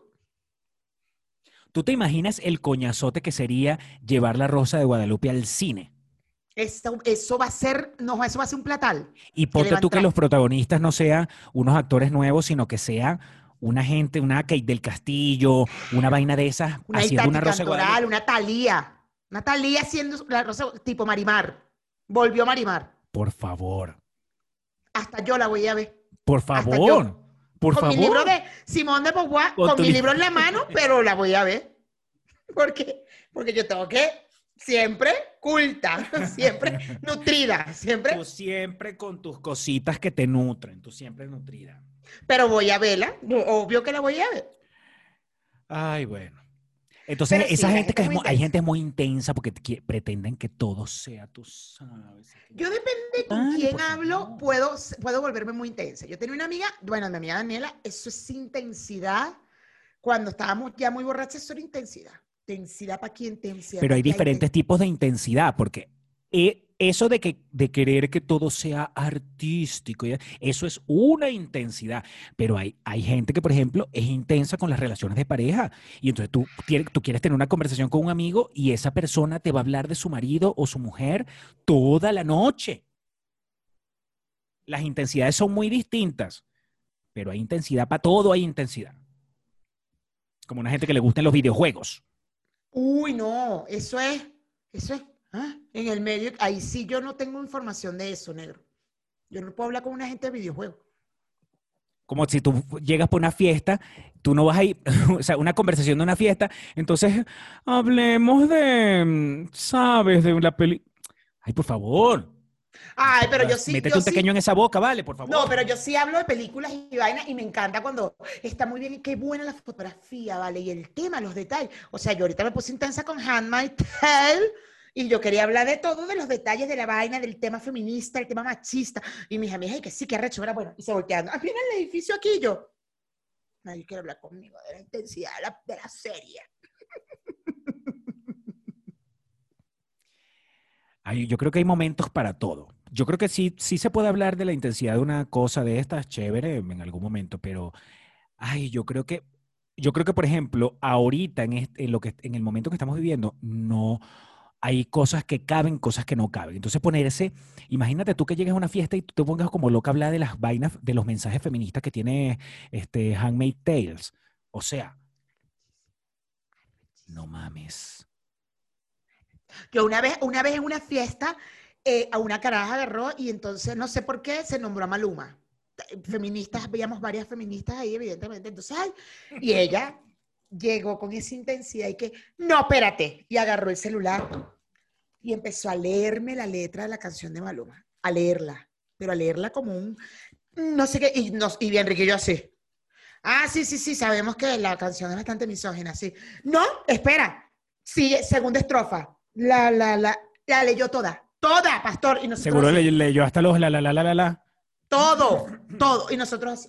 ¿Tú te imaginas el coñazote que sería llevar la Rosa de Guadalupe al cine? Eso, eso va a ser, no, eso va a ser un platal. Y ponte tú que los protagonistas no sean unos actores nuevos, sino que sea una gente, una Kate del Castillo, una vaina de esas, Una haciendo una Rosa Cantoral, Guadalupe. una Talía. Una Talía haciendo la Rosa, tipo Marimar. Volvió Marimar. Por favor, Hasta yo la voy a ver. por favor, yo. por con favor. mi libro de Simón de Beauvoir, Con mi li- libro en la mano, pero la voy a ver. Porque, porque yo tengo que siempre culta, siempre nutrida, siempre. Tú siempre con tus cositas que te nutren, tú siempre nutrida. Pero voy a verla, obvio que la voy a ver. Ay, bueno. Entonces, sí, esa gente gente que es muy hay gente muy intensa porque qui- pretenden que todo sea, tú sabes. Yo depende con Ay, quién hablo, favor. puedo, puedo volverme muy intensa. Yo tenía una amiga, bueno, mi amiga Daniela, eso es intensidad. Cuando estábamos ya muy borrachas, eso era intensidad. Intensidad para quién, intensidad. Pero hay diferentes tipos de intensidad, porque eh, eso de, que, de querer que todo sea artístico, eso es una intensidad. Pero hay, hay gente que, por ejemplo, es intensa con las relaciones de pareja. Y entonces tú, tú quieres tener una conversación con un amigo y esa persona te va a hablar de su marido o su mujer toda la noche. Las intensidades son muy distintas, pero hay intensidad para todo, hay intensidad. Como una gente que le gustan los videojuegos. Uy, no, eso es, eso es, ah, en el medio, ahí sí yo no tengo información de eso, negro. Yo no puedo hablar con una gente de videojuegos. Como si tú llegas por una fiesta, tú no vas a ir, o sea, una conversación de una fiesta, entonces hablemos de, ¿sabes? De la peli. Ay, por favor. Ay, pero yo sí, Métete yo un sí- pequeño en esa boca, vale, por favor. No, pero yo sí hablo de películas y vainas y me encanta cuando está muy bien y qué buena la fotografía, ¿vale? Y el tema, los detalles. O sea, yo ahorita me puse intensa con Handmaid's Tale y yo quería hablar de todo, de los detalles de la vaina, del tema feminista, el tema machista. Y mis amigas, que sí, que arrecho, era bueno. Y se volteando, ah, mira el edificio aquí yo. Nadie quiere hablar conmigo de la intensidad de la, de la serie. Yo creo que hay momentos para todo. Yo creo que sí, sí se puede hablar de la intensidad de una cosa de estas, chévere, en algún momento, pero, ay, yo creo que, yo creo que, por ejemplo, ahorita, en, este- lo que, en el momento que estamos viviendo, no hay cosas que caben, cosas que no caben. Entonces, ponerse, imagínate tú que llegues a una fiesta y tú te pongas como loca a hablar de las vainas, de los mensajes feministas que tiene este Handmade Tales. O sea, no mames. Yo una vez, una vez en una fiesta, eh, a una caraja agarró y entonces no sé por qué se nombró a Maluma. Feministas, veíamos varias feministas ahí, evidentemente. Entonces, ay, y ella llegó con esa intensidad y que, no, espérate, y agarró el celular y empezó a leerme la letra de la canción de Maluma, a leerla, pero a leerla como un, no sé qué, y, nos, y Enrique y yo así. Ah, sí, sí, sí, sabemos que la canción es bastante misógina, sí. No, espera, sigue, segunda estrofa. La, la, la, la leyó toda, toda, pastor. Y nosotros Seguro le- leyó hasta los la la la la la la. todo, todo. Y nosotros.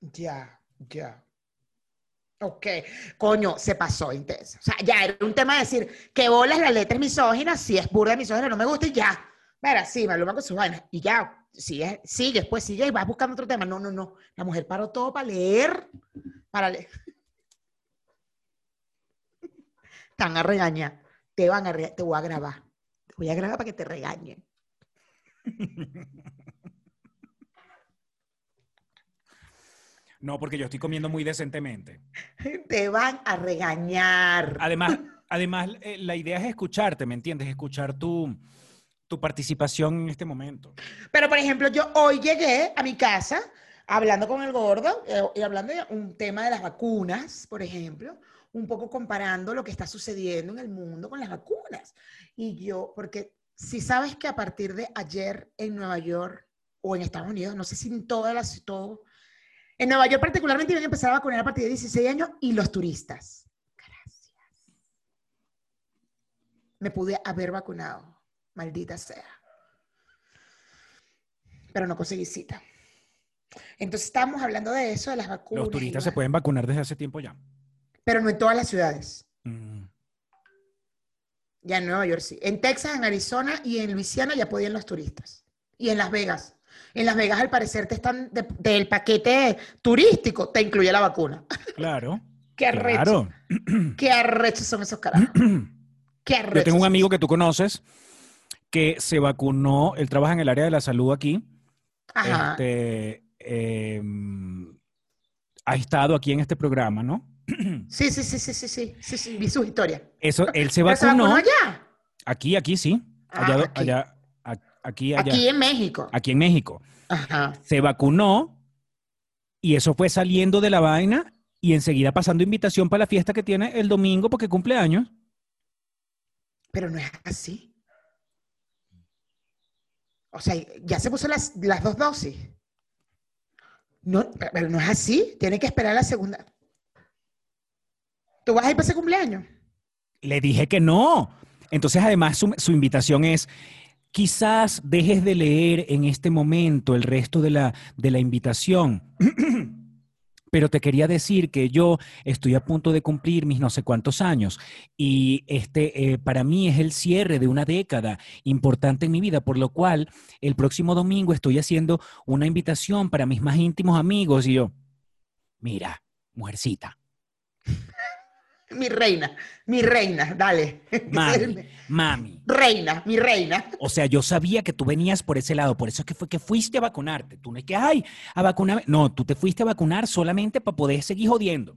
Ya, ya. Ok, coño, se pasó intenso. O sea, ya era un tema de decir que bolas la letra es misógina, si es burda misógina, no me gusta y ya. Mira, sí, Maluma con sus vainas. Y ya, sigue, sigue, pues sigue y vas buscando otro tema. No, no, no. La mujer paró todo para leer, para leer. Te van a regañar. Te van a. Te voy a grabar. Te voy a grabar para que te regañen. No, porque yo estoy comiendo muy decentemente. Te van a regañar. Además, además eh, la idea es escucharte, ¿me entiendes? Escuchar tu, tu participación en este momento. Pero, por ejemplo, yo hoy llegué a mi casa hablando con el gordo eh, y hablando de un tema de las vacunas, por ejemplo, un poco comparando lo que está sucediendo en el mundo con las vacunas. Y yo, porque si sabes que a partir de ayer en Nueva York o en Estados Unidos, no sé si en todas las, todo. En Nueva York particularmente iban a empezar a vacunar a partir de 16 años y los turistas. Gracias. Me pude haber vacunado, maldita sea. Pero no conseguí cita. Entonces estábamos hablando de eso, de las vacunas. Los turistas se pueden vacunar desde hace tiempo ya. Pero no en todas las ciudades. Mm. Ya en Nueva York sí. En Texas, en Arizona y en Luisiana ya podían los turistas. Y en Las Vegas. En Las Vegas, al parecer, te están de- del paquete turístico, te incluye la vacuna. Claro. Qué arrecho. Claro. Qué arrechos son esos carajos. Qué arrechos. Yo tengo un amigo que tú conoces que se vacunó, él trabaja en el área de la salud aquí. Ajá. Este, em, ha estado aquí en este programa, ¿no? Sí, sí, sí, sí, sí, sí, sí, sí, vi sus historias. Eso, él se ¿Pero se vacunó. vacunó allá? Aquí, aquí sí. Ah, Allá, aquí. allá, aquí, allá. Aquí en México. aquí en México. Ajá. Se vacunó y eso fue saliendo de la vaina y enseguida pasando invitación para la fiesta que tiene el domingo porque cumple años. Pero no es así. O sea, ya se puso las, las dos dosis. No, pero no es así. Tiene que esperar la segunda. ¿Tú vas a ir para ese cumpleaños? Le dije que no. Entonces, además, su, su invitación es, quizás dejes de leer en este momento el resto de la, de la invitación. Pero te quería decir que yo estoy a punto de cumplir mis no sé cuántos años y este eh, para mí es el cierre de una década importante en mi vida, por lo cual el próximo domingo estoy haciendo una invitación para mis más íntimos amigos y yo, mira, mujercita, Mi reina, mi reina, dale. mami, mami. Reina, mi reina. O sea, yo sabía que tú venías por ese lado, por eso es que fue que fuiste a vacunarte. Tú no es que, ay, a vacunarme. No, tú te fuiste a vacunar solamente para poder seguir jodiendo.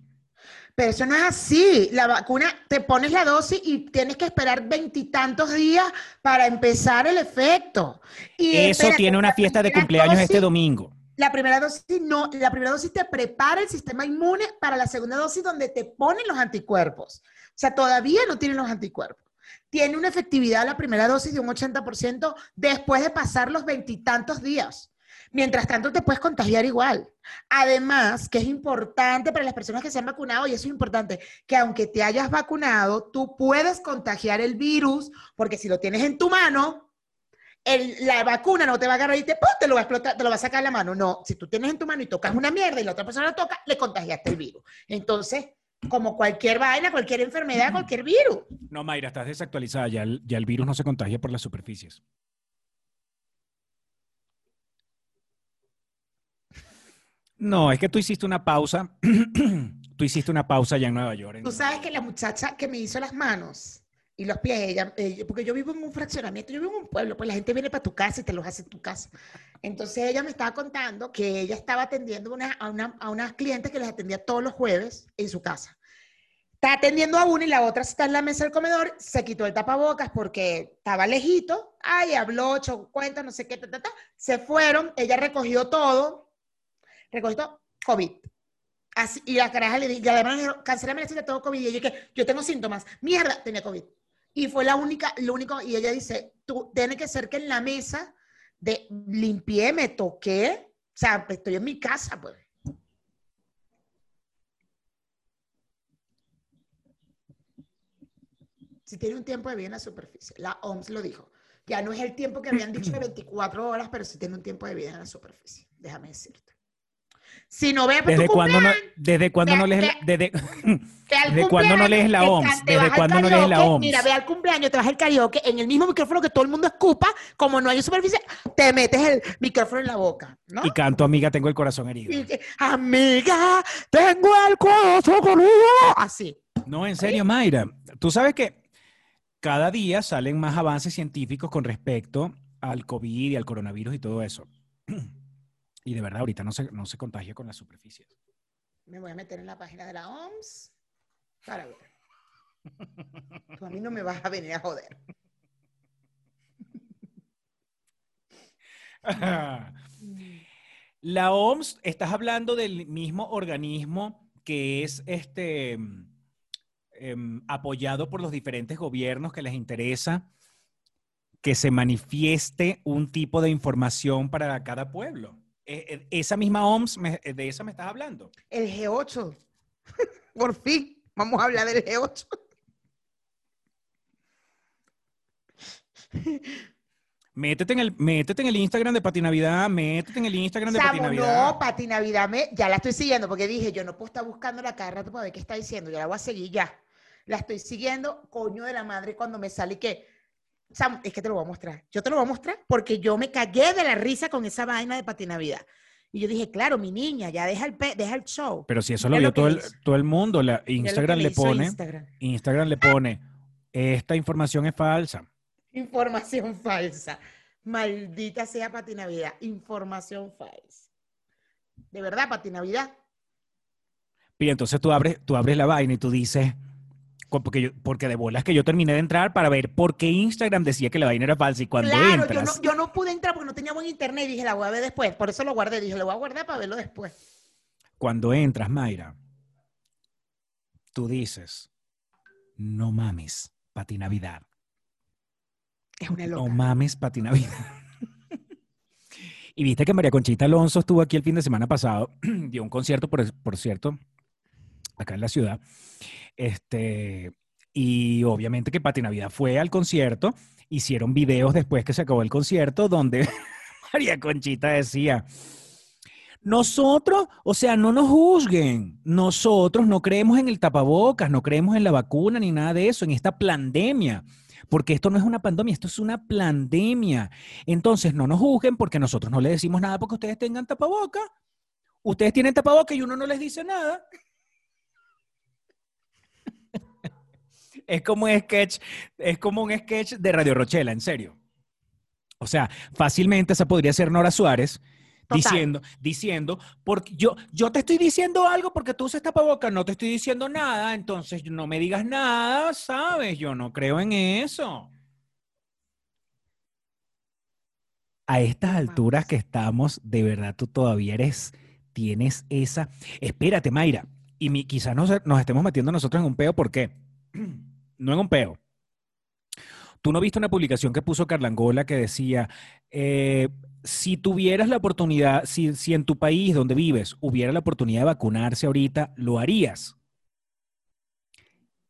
Pero eso no es así. La vacuna, te pones la dosis y tienes que esperar veintitantos días para empezar el efecto. Y Eso tiene una fiesta de cumpleaños este domingo. La primera dosis no, la primera dosis te prepara el sistema inmune para la segunda dosis donde te ponen los anticuerpos. O sea, todavía no tienen los anticuerpos. Tiene una efectividad la primera dosis de un 80% después de pasar los veintitantos días. Mientras tanto, te puedes contagiar igual. Además, que es importante para las personas que se han vacunado, y eso es importante, que aunque te hayas vacunado, tú puedes contagiar el virus, porque si lo tienes en tu mano, el- la vacuna no te va a agarrar y te, ¡pum! te lo va a explotar, te lo va a sacar la mano. No, si tú tienes en tu mano y tocas una mierda y la otra persona la toca, le contagiaste el virus. Entonces, como cualquier vaina, cualquier enfermedad, cualquier virus. No, Mayra, estás desactualizada. Ya el, ya el virus no se contagia por las superficies. No, es que tú hiciste una pausa. tú hiciste una pausa allá en Nueva York. en- Tú sabes que la muchacha que me hizo las manos y los pies, ella, eh, porque yo vivo en un fraccionamiento, yo vivo en un pueblo, pues la gente viene para tu casa y te los hace en tu casa. Entonces ella me estaba contando que ella estaba atendiendo a, una- a unas clientes que les atendía todos los jueves en su casa. Está atendiendo a una y la otra está en la mesa del comedor, se quitó el tapabocas porque estaba lejito, ay, habló, echó cuenta, no sé qué, ta, ta, ta. se fueron, ella recogió todo, recogió todo, COVID. Así, y la caraja le dije, y además cancélame la cita, tengo COVID. Y ella que yo tengo síntomas. Mierda, tenía COVID. Y fue la única, lo único, y ella dice, tú, tiene que ser que en la mesa de limpié, me toqué, o sea, estoy en mi casa, pues. Si tiene un tiempo de vida en la superficie, la OMS lo dijo. Ya no es el tiempo que habían dicho de 24 horas, pero sí tiene un tiempo de vida en la superficie, déjame decirte. Si no ve ¿Desde cuándo no, desde cuándo no lees, desde, ¿Desde cuándo no lees la OMS? ¿Desde cuándo no lees la OMS? Mira, ve al cumpleaños, te vas al karaoke en el mismo micrófono que todo el mundo escupa, como no hay superficie, te metes el micrófono en la boca, ¿no? y canto, amiga, tengo el corazón herido? Y Amiga, tengo el corazón conmigo. Así. No, en serio, Mayra. Tú sabes que cada día salen más avances científicos con respecto al COVID y al coronavirus y todo eso. Y de verdad, ahorita no se, no se contagia con las superficies. Me voy a meter en la página de la OMS para ver. Tú a mí no me vas a venir a joder. La OMS, estás hablando del mismo organismo que es este em, apoyado por los diferentes gobiernos que les interesa que se manifieste un tipo de información para cada pueblo. Eh, eh, esa misma OMS, me- eh, de esa me estás hablando. El G8. Por fin, vamos a hablar del G8. Métete en el, métete en el Instagram de Patinavidad, métete en el Instagram de Patinavidad. no, Pati Navidad, me, ya la estoy siguiendo porque dije, yo no puedo estar buscándola cada rato para ver qué está diciendo, yo la voy a seguir ya. La estoy siguiendo, coño de la madre, cuando me sale que, Sam, es que te lo voy a mostrar. Yo te lo voy a mostrar porque yo me cagué de la risa con esa vaina de Pati Navidad. Y yo dije, claro, mi niña, ya deja el, pe- deja el show. Pero si eso lo vio todo el, todo el mundo, la, Instagram le pone, Instagram. Instagram le pone, esta información es falsa. Información falsa. Maldita sea Pati Navidad. Información falsa. De verdad, Pati Navidad. Y entonces tú abres, tú abres la vaina y tú dices, porque, yo- porque de bolas que yo terminé de entrar para ver por qué Instagram decía que la vaina era falsa y cuando claro, yo entras, no, yo no pude entrar porque no tenía buen internet y dije, la voy a ver después. Por eso lo guardé. Dije, lo voy a guardar para verlo después. cuando entras, Mayra, tú dices, no mames, Patinavidad. Es una No loca. mames, Patinavidad. y viste que María Conchita Alonso estuvo aquí el fin de semana pasado, dio un concierto, por, por cierto, acá en la ciudad. Este, y obviamente que Patinavidad fue al concierto, hicieron videos después que se acabó el concierto donde María Conchita decía, nosotros, o sea, no nos juzguen, nosotros no creemos en el tapabocas, no creemos en la vacuna ni nada de eso, en esta pandemia. Porque esto no es una pandemia, esto es una pandemia. Entonces, no nos juzguen porque nosotros no les decimos nada porque ustedes tengan tapaboca. Ustedes tienen tapaboca y uno no les dice nada. Es como un sketch, es como un sketch de Radio Rochela, en serio. O sea, fácilmente esa podría ser Nora Suárez Total. diciendo, diciendo, porque yo, yo te estoy diciendo algo porque tú usas tapabocas, no te estoy diciendo nada, entonces no me digas nada, ¿sabes? Yo no creo en eso. A estas alturas que estamos, de verdad tú todavía eres, tienes esa. Espérate, Mayra, y mi- quizás nos, nos estemos metiendo nosotros en un peo, ¿por qué? No en un peo. Tú no viste una publicación que puso Carlangola que decía, eh, si tuvieras la oportunidad, si, si en tu país donde vives hubiera la oportunidad de vacunarse ahorita, ¿lo harías?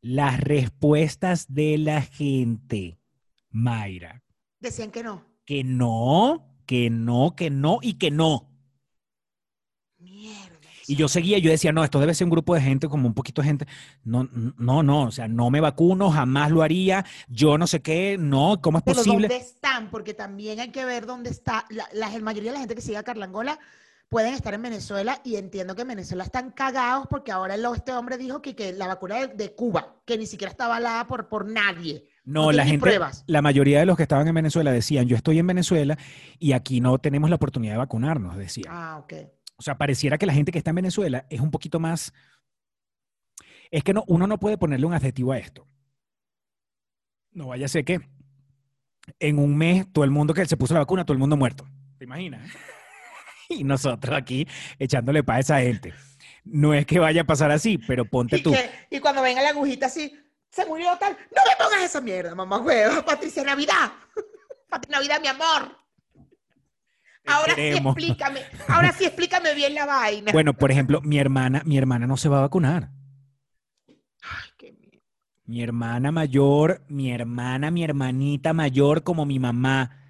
Las respuestas de la gente, Mayra, Decían que no. que no, que no, que no y que no. Mierda. Y yo seguía, yo decía, no, esto debe ser un grupo de gente, como un poquito de gente. No, no, no, o sea, no me vacuno, jamás lo haría, yo no sé qué, no, ¿cómo es Pero posible? ¿dónde están? Porque también hay que ver dónde está. La, la mayoría de la gente que sigue a Carlangola pueden estar en Venezuela y entiendo que en Venezuela están cagados porque ahora el- este hombre dijo que, que la vacuna de, de Cuba, que ni siquiera está avalada por, por nadie. No, no la gente, pruebas. la mayoría de los que estaban en Venezuela decían, yo estoy en Venezuela y aquí no tenemos la oportunidad de vacunarnos, decían. Ah, ok. O sea, pareciera que la gente que está en Venezuela es un poquito más... Es que no, uno no puede ponerle un adjetivo a esto. No vaya a ser que en un mes todo el mundo que se puso la vacuna, todo el mundo muerto. ¿Te imaginas? y nosotros aquí echándole para esa gente. No es que vaya a pasar así, pero ponte Y, tú. que- y cuando venga la agujita así, se murió tal, no me pongas esa mierda, mamá huevo, Patricia Navidad. Patricia Navidad, mi amor. Ahora sí explícame, ahora sí explícame bien la vaina. Bueno, por ejemplo, mi hermana, mi hermana no se va a vacunar. Ay, qué mierda. Mi hermana mayor, mi hermana, mi hermanita mayor como mi mamá.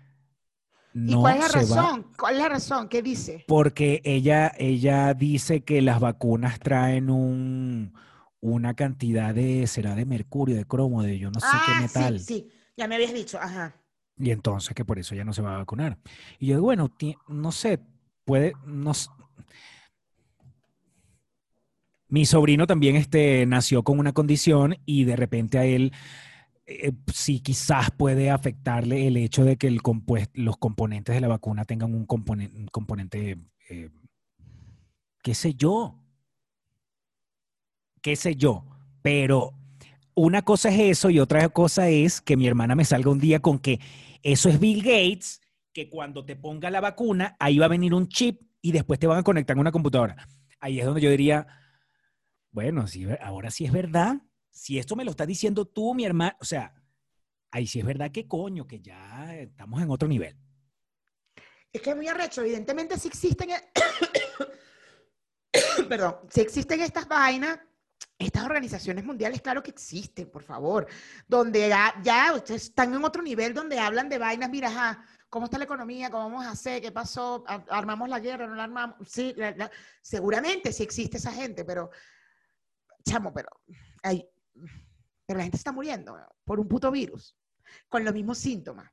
¿Y No cuál es la va razón? ¿Cuál es la razón? ¿Qué dice? porque ella, ella dice que las vacunas traen un, una cantidad de, será de mercurio, de cromo, de yo no sé qué ah, metal. sí, sí, ya me habías dicho, ajá. Y entonces que por eso ella no se va a vacunar. Y yo, bueno, ti- no sé, puede, no Mi sobrino también este, nació con una condición y de repente a él eh, sí quizás puede afectarle el hecho de que el los componentes de la vacuna tengan un, componen- componente, eh, qué sé yo, qué sé yo, pero una cosa es eso y otra cosa es que mi hermana me salga un día con que eso es Bill Gates, que cuando te ponga la vacuna, ahí va a venir un chip y después te van a conectar en una computadora. Ahí es donde yo diría, bueno, sí, ahora sí es verdad. Si esto me lo está diciendo tú, mi hermano, o sea, ahí sí es verdad que coño, que ya estamos en otro nivel. Es que es muy arrecho. Evidentemente, si existen. Perdón, si existen estas vainas, estas organizaciones mundiales, claro que existen, por favor. Donde ya, ya ustedes están en otro nivel donde hablan de vainas, mira, ajá, ¿cómo está la economía? ¿Cómo vamos a hacer? ¿Qué pasó? ¿Ar- ¿Armamos la guerra? ¿No la armamos? Sí, la- la- seguramente sí existe esa gente, pero. Chamo, pero. ay, pero la gente está muriendo por un puto virus, con los mismos síntomas.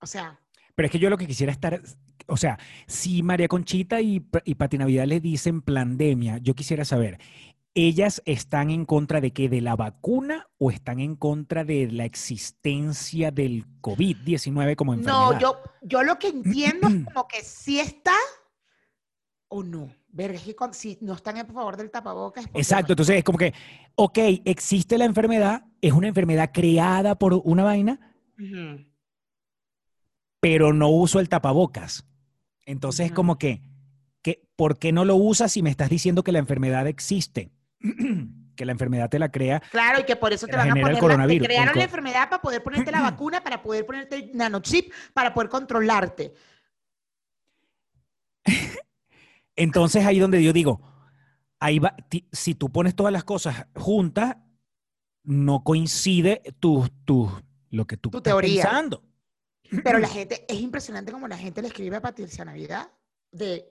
O sea. Pero es que yo lo que quisiera estar, o sea, si María Conchita y, y Pati Navidad le dicen pandemia, yo quisiera saber, ¿ellas están en contra de qué? ¿De la vacuna o están en contra de la existencia del COVID-19 como enfermedad? No, yo, yo lo que entiendo es como que sí está o no. Verga, es que con- si no están a favor del tapabocas. Exacto, no- entonces es como que, ok, existe la enfermedad, es una enfermedad creada por una vaina, pero no uso el tapabocas. Entonces es como que, que, ¿por qué no lo usas si me estás diciendo que la enfermedad existe? que la enfermedad te la crea. Claro, y que por eso te van a genera el poner. la- coronavirus, te crearon el la enfermedad para poder ponerte la vacuna, para poder ponerte el nanochip, para poder controlarte. Entonces ahí donde yo digo, ahí va, si tú pones todas las cosas juntas, no coincide tu, tu, lo que tú Tu estás teoría. pensando. Pero la gente, es impresionante como la gente le escribe a Patricia Navidad de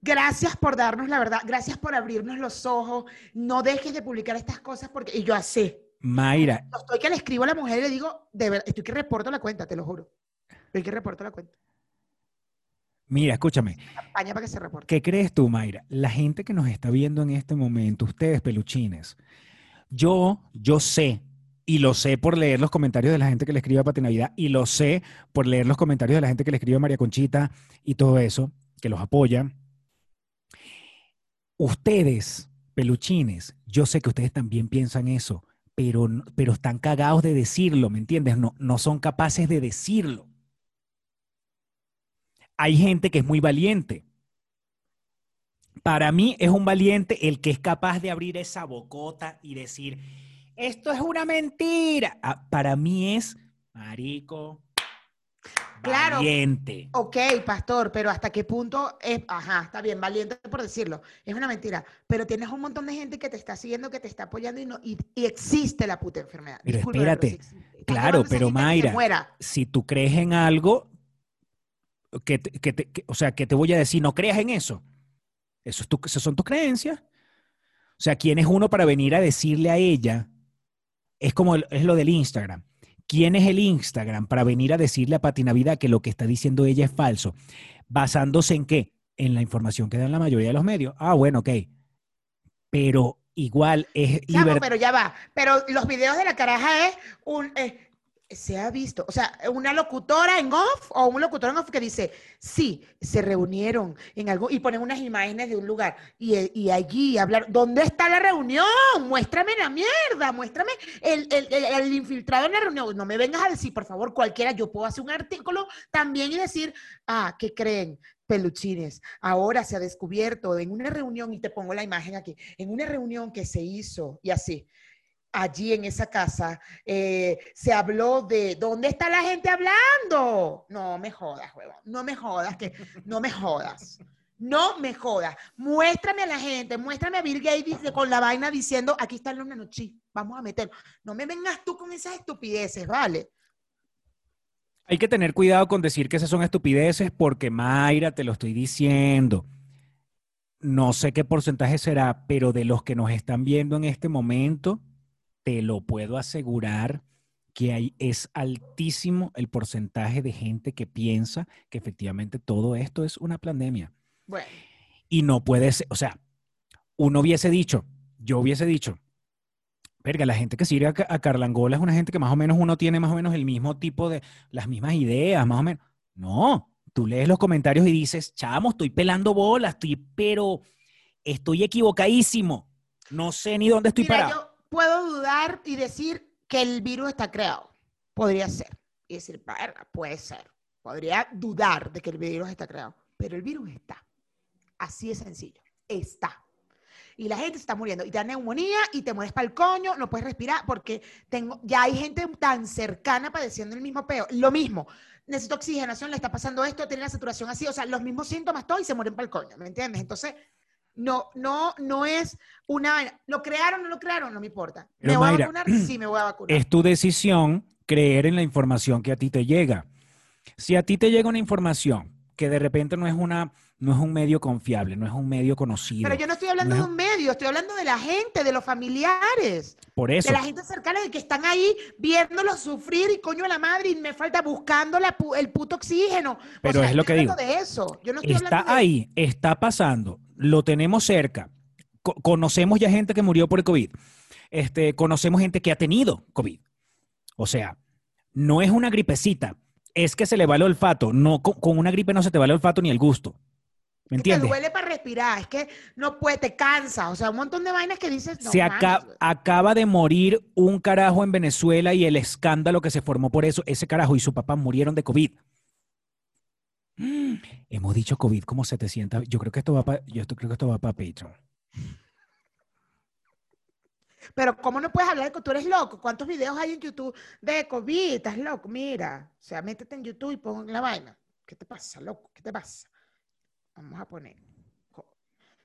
gracias por darnos la verdad, gracias por abrirnos los ojos, no dejes de publicar estas cosas porque, y yo así, Mayra, no estoy que le escribo a la mujer y le digo, de verdad, estoy que reporto la cuenta, te lo juro. Estoy que reporto la cuenta. mira, escúchame. Campaña para que se reporte. ¿Qué crees tú, Mayra? La gente que nos está viendo en este momento, ustedes peluchines, yo, yo sé, y lo sé por leer los comentarios de la gente que le escribe a Pati Navidad, y lo sé por leer los comentarios de la gente que le escribe a María Conchita y todo eso, que los apoya. Ustedes, peluchines, yo sé que ustedes también piensan eso, pero, pero están cagados de decirlo, ¿me entiendes? No, no son capaces de decirlo. Hay gente que es muy valiente. Para mí es un valiente el que es capaz de abrir esa bocota y decir, esto es una mentira. Ah, para mí es, marico, Claro. valiente. Ok, pastor, pero ¿hasta qué punto es, ajá, está bien, valiente por decirlo, es una mentira, pero tienes un montón de gente que te está siguiendo, que te está apoyando y, no, y, y existe la puta enfermedad. Pero espérate. Estás claro, pero Mayra, muera. Si tú crees en algo, que, te- que te- que- o sea, que te voy a decir, no creas en eso. Eso es tu, esas son tus creencias. O sea, ¿quién es uno para venir a decirle a ella? Es como el- es lo del Instagram. ¿Quién es el Instagram para venir a decirle a Pati Navidad que lo que está diciendo ella es falso? ¿Basándose en qué? En la información que dan la mayoría de los medios. Ah, bueno, ok. Pero igual es Chamo, pero ya va. Pero los videos de la caraja es un. eh, se ha visto, o sea, una locutora en off o un locutor en off que dice, sí, se reunieron en algo y ponen unas imágenes de un lugar y, eh, y allí hablar, ¿dónde está la reunión? Muéstrame la mierda, muéstrame el, el- el- el infiltrado en la reunión. No me vengas a decir, por favor, cualquiera, yo puedo hacer un artículo también y decir, ah, ¿qué creen? Peluchines, ahora se ha descubierto en una reunión, y te pongo la imagen aquí, en una reunión que se hizo y así, allí en esa casa, eh, se habló de dónde está la gente hablando. No me jodas, huevón, no me jodas, que no me jodas. No me jodas. Muéstrame a la gente, muéstrame a Bill Gates con la vaina diciendo, aquí están los nanochips, vamos a meter. No me vengas tú con esas estupideces, ¿vale? Hay que tener cuidado con decir que esas son estupideces porque Mayra, te lo estoy diciendo. No sé qué porcentaje será, pero de los que nos están viendo en este momento, te lo puedo asegurar que hay, es altísimo el porcentaje de gente que piensa que efectivamente todo esto es una pandemia. Bueno, Y no puede ser, o sea, uno hubiese dicho, yo hubiese dicho, verga, la gente que sigue a, a Carlangola es una gente que más o menos uno tiene más o menos el mismo tipo de, las mismas ideas, más o menos. No, tú lees los comentarios y dices, chamo, estoy pelando bolas, estoy, pero estoy equivocadísimo. No sé ni dónde estoy mira, parado. yo puedo dudar y decir que el virus está creado. Podría ser. Y decir, "Verga, puede ser. Podría dudar de que el virus está creado. Pero el virus está. Así de sencillo. Está. y la gente se está muriendo y te da neumonía y te mueres para el coño, no puedes respirar porque tengo, ya hay gente tan cercana padeciendo el mismo peo. Lo mismo, necesito oxigenación, le está pasando esto, tiene la saturación así, o sea, los mismos síntomas, todo y se mueren para el coño, ¿me entiendes? Entonces, no, no, no es una. ¿Lo crearon o no lo crearon? No me importa. Pero, ¿Me voy Mayra, a vacunar? Sí, me voy a vacunar. Es tu decisión creer en la información que a ti te llega. Si a ti te llega una información que de repente no es una no es un medio confiable, no es un medio conocido. Pero yo no estoy hablando no de es- un medio, estoy hablando de la gente, de los familiares, Por eso, de la gente cercana de que están ahí viéndolos sufrir y coño a la madre y me falta buscando la pu- el puto oxígeno. O Pero sea, es lo que digo. de eso. Yo no estoy está de- ahí, está pasando, lo tenemos cerca. Co- conocemos ya gente que murió por el COVID. Este, conocemos gente que ha tenido COVID. O sea, no es una gripecita, es que se le va el olfato. No, con, con una gripe no se te va el olfato ni el gusto. ¿Me que te entiendes? duele para respirar, es que no puede, te cansa, o sea, un montón de vainas que dices, no se güey. acaba de morir un carajo en Venezuela y el escándalo que se formó por eso, ese carajo y su papá murieron de COVID. Hemos dicho COVID como 700. Yo creo que esto va para, yo creo que esto va para Patreon. Pero ¿cómo no puedes hablar de que tú eres loco? ¿Cuántos videos hay en YouTube de COVID? Estás loco, mira. O sea, métete en YouTube y pon la vaina. ¿Qué te pasa, loco? ¿Qué te pasa? Vamos a poner. co-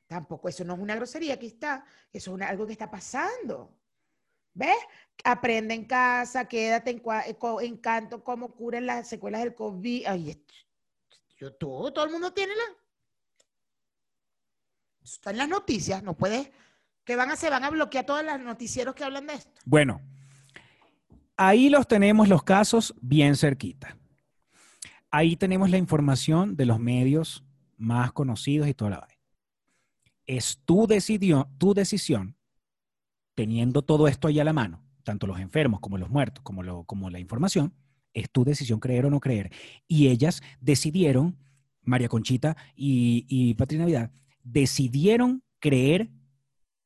Tampoco, eso no es una grosería, aquí está. Eso es algo que está pasando. ¿Ves? Aprende en casa, quédate en, eh, en cómo curan las secuelas del COVID. Ay, esto- Todo el mundo tiene la... Está en las noticias, no puedes... ¿Qué van a hacer? ¿Van a bloquear todos los noticieros que hablan de esto? Bueno, ahí los tenemos los casos bien cerquita. Ahí tenemos la información de los medios más conocidos y toda la vaina. Es tu, tu decisión, teniendo todo esto ahí a la mano, tanto los enfermos como los muertos, como, lo- como la información, es tu decisión creer o no creer. Y ellas decidieron, María Conchita y, y Navidad, decidieron creer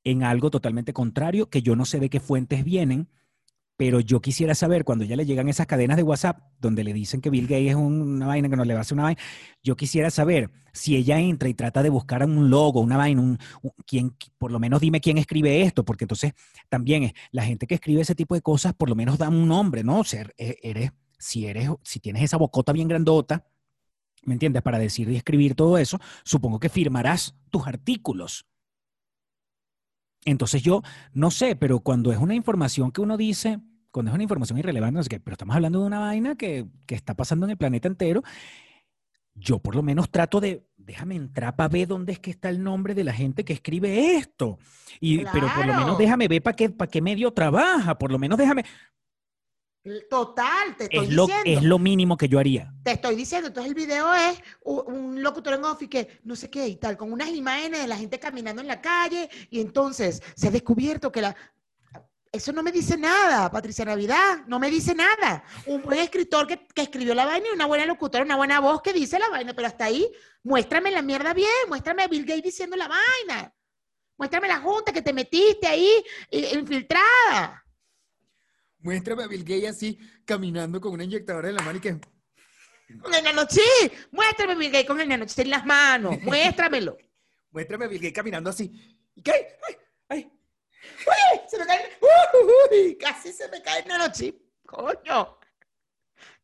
en algo totalmente contrario, que yo no sé de qué fuentes vienen, pero yo quisiera saber cuando ya le llegan esas cadenas de WhatsApp donde le dicen que Bill Gates es un- una vaina, que no le va a hacer una vaina, yo quisiera saber si ella entra y trata de buscar un logo, una vaina, un, quién, por lo menos dime quién escribe esto, porque entonces también la gente que escribe ese tipo de cosas por lo menos da un nombre, ¿no? O sea, e- eres, si eres, si tienes esa bocota bien grandota, ¿me entiendes? Para decir y escribir todo eso, supongo que firmarás tus artículos. Entonces yo no sé, pero cuando es una información que uno dice, cuando es una información irrelevante, no sé qué, pero estamos hablando de una vaina que, que está pasando en el planeta entero, yo por lo menos trato de, déjame entrar para ver dónde es que está el nombre de la gente que escribe esto. Y, Pero por lo menos déjame ver para qué, para qué medio trabaja, por lo menos déjame. Total, te estoy Es lo, diciendo. es lo mínimo que yo haría. Te estoy diciendo, entonces el video es un locutor en off y que no sé qué y tal, con unas imágenes de la gente caminando en la calle y entonces se ha descubierto que la... Eso no me dice nada, Patricia Navidad, no me dice nada. Un buen escritor que, que escribió la vaina y una buena locutora, una buena voz que dice la vaina, pero hasta ahí, muéstrame la mierda bien, muéstrame a Bill Gates diciendo la vaina. Muéstrame la junta que te metiste ahí infiltrada. Muéstrame a Bill Gates así, caminando con una inyectadora en la mano y que... Con el nanochip, muéstrame a Bill Gates con el nanochip en las manos, muéstramelo. Muéstrame a Bill Gates caminando así. ¿Y qué? ¡Ay! ¡Ay! ¡Uy! Se me cae, ¡Uy! uy, casi se me cae el nanochip, coño.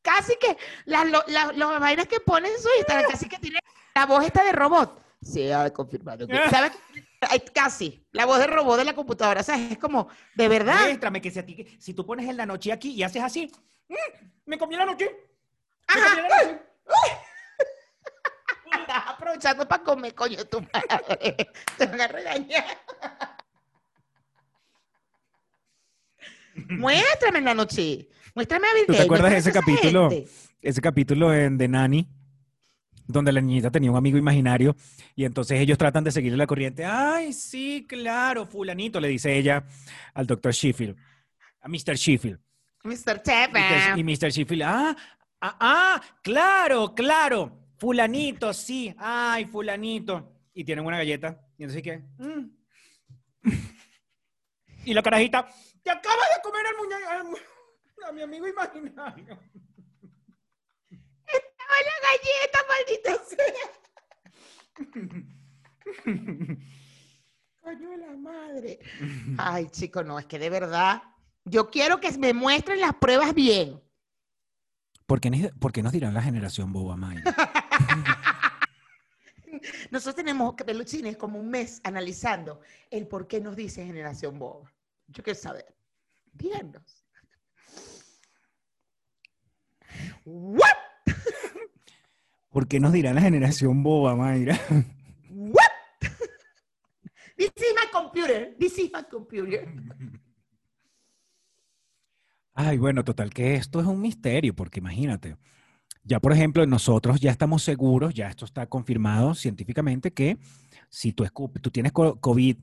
Casi que las lo- las- las vainas que ponen en su Instagram, casi que tiene la voz esta de robot. Se ha confirmado. que- ¿Sabes? qué? Casi, la voz de robot de la computadora, o sea, es como, de verdad. Muéstrame que si, a ti- si tú pones el nanochi aquí y haces así, "Mm, me comí la noche. me Ajá. comí la noche". Estás aprovechando para comer, coño, tu madre. Te van a regañar. Muéstrame el nanochip. Muéstrame a Bill ¿Tú te acuerdas de ese capítulo? gente. ese capítulo en de Nani, donde la niñita tenía un amigo imaginario y entonces ellos tratan de seguirle la corriente. Ay, sí, claro, fulanito, le dice ella al doctor Sheffield, a Mr. Sheffield. Mr. Chapman. Y Mr. Sheffield, ah, ah, ah, claro, claro, fulanito, sí, ay, fulanito. Y tienen una galleta. Y entonces, ¿qué? Mm. y la carajita, te acabas de comer al muñeco, a mi amigo imaginario. La galleta, maldita sea. Coño de la madre. Ay, chico, no, es que de verdad. Yo quiero que me muestren las pruebas bien. ¿Por qué, por qué nos dirán la generación boba, Mayra? Nosotros tenemos peluchines como un mes analizando el por qué nos dice generación boba. Yo quiero saber. Díganos. What? ¿Por qué nos dirán la generación boba, Mayra? What? This is my computer. This is my computer. Ay, bueno, total que esto es un misterio, porque imagínate, ya por ejemplo, nosotros ya estamos seguros, ya esto está confirmado científicamente, que si tú, escup- tú tienes co- COVID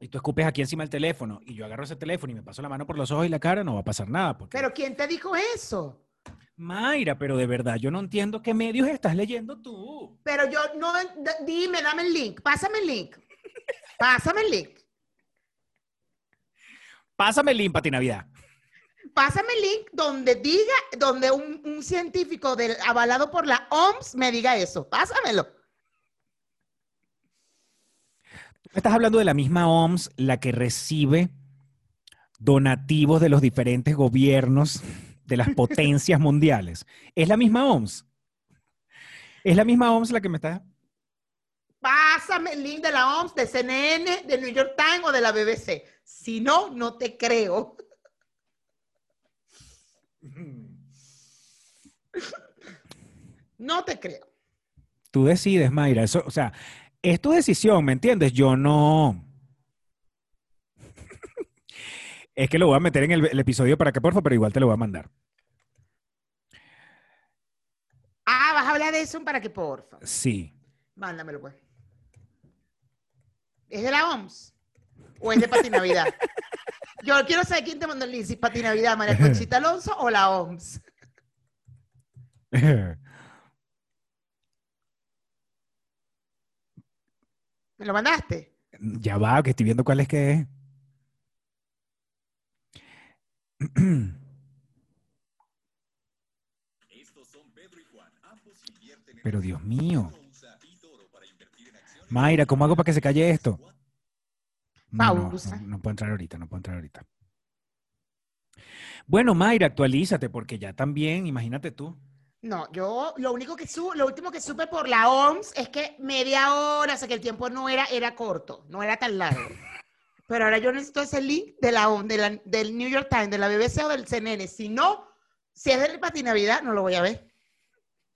y tú escupes aquí encima del teléfono y yo agarro ese teléfono y me paso la mano por los ojos y la cara, no va a pasar nada. Porque... Pero ¿quién te dijo eso? Mayra, pero de verdad, yo no entiendo qué medios estás leyendo tú. Pero yo no, dime, dame el link, pásame el link. Pásame el link. Pásame el link, Pati Navidad. Pásame el link donde diga, donde un, un científico del, avalado por la OMS me diga eso. Pásamelo. Tú estás hablando de la misma OMS, la que recibe donativos de los diferentes gobiernos de las potencias mundiales. Es la misma OMS. Es la misma OMS la que me está... Pásame el link de la OMS, de CNN, de New York Times o de la BBC. Si no, no te creo. No te creo. Tú decides, Mayra. Eso, o sea, es tu decisión, ¿me entiendes? Yo no... es que lo voy a meter en el, el episodio para que, porfa, pero igual te lo voy a mandar. Ah, vas a hablar de eso para que porfa. Sí. Mándamelo, pues. ¿Es de la OMS? ¿O es de Pati Navidad? Yo quiero saber quién te mandó el link, si Pati Navidad, María Conchita Alonso o la OMS. ¿Me lo mandaste? Ya va, que estoy viendo cuál es que es. Pero Dios mío. Mayra, ¿cómo hago para que se calle esto? No, no, Pausa. no, no puedo entrar ahorita, no puedo entrar ahorita. Bueno, Mayra, actualízate, porque ya también, imagínate tú. No, yo lo único que su, lo último que supe por la OMS es que media hora, o sea que el tiempo no era, era corto, no era tan largo. Pero ahora yo necesito ese link de la, de la- del New York Times, de la BBC o del CNN. Si no, si es del Patinavidad, no lo voy a ver.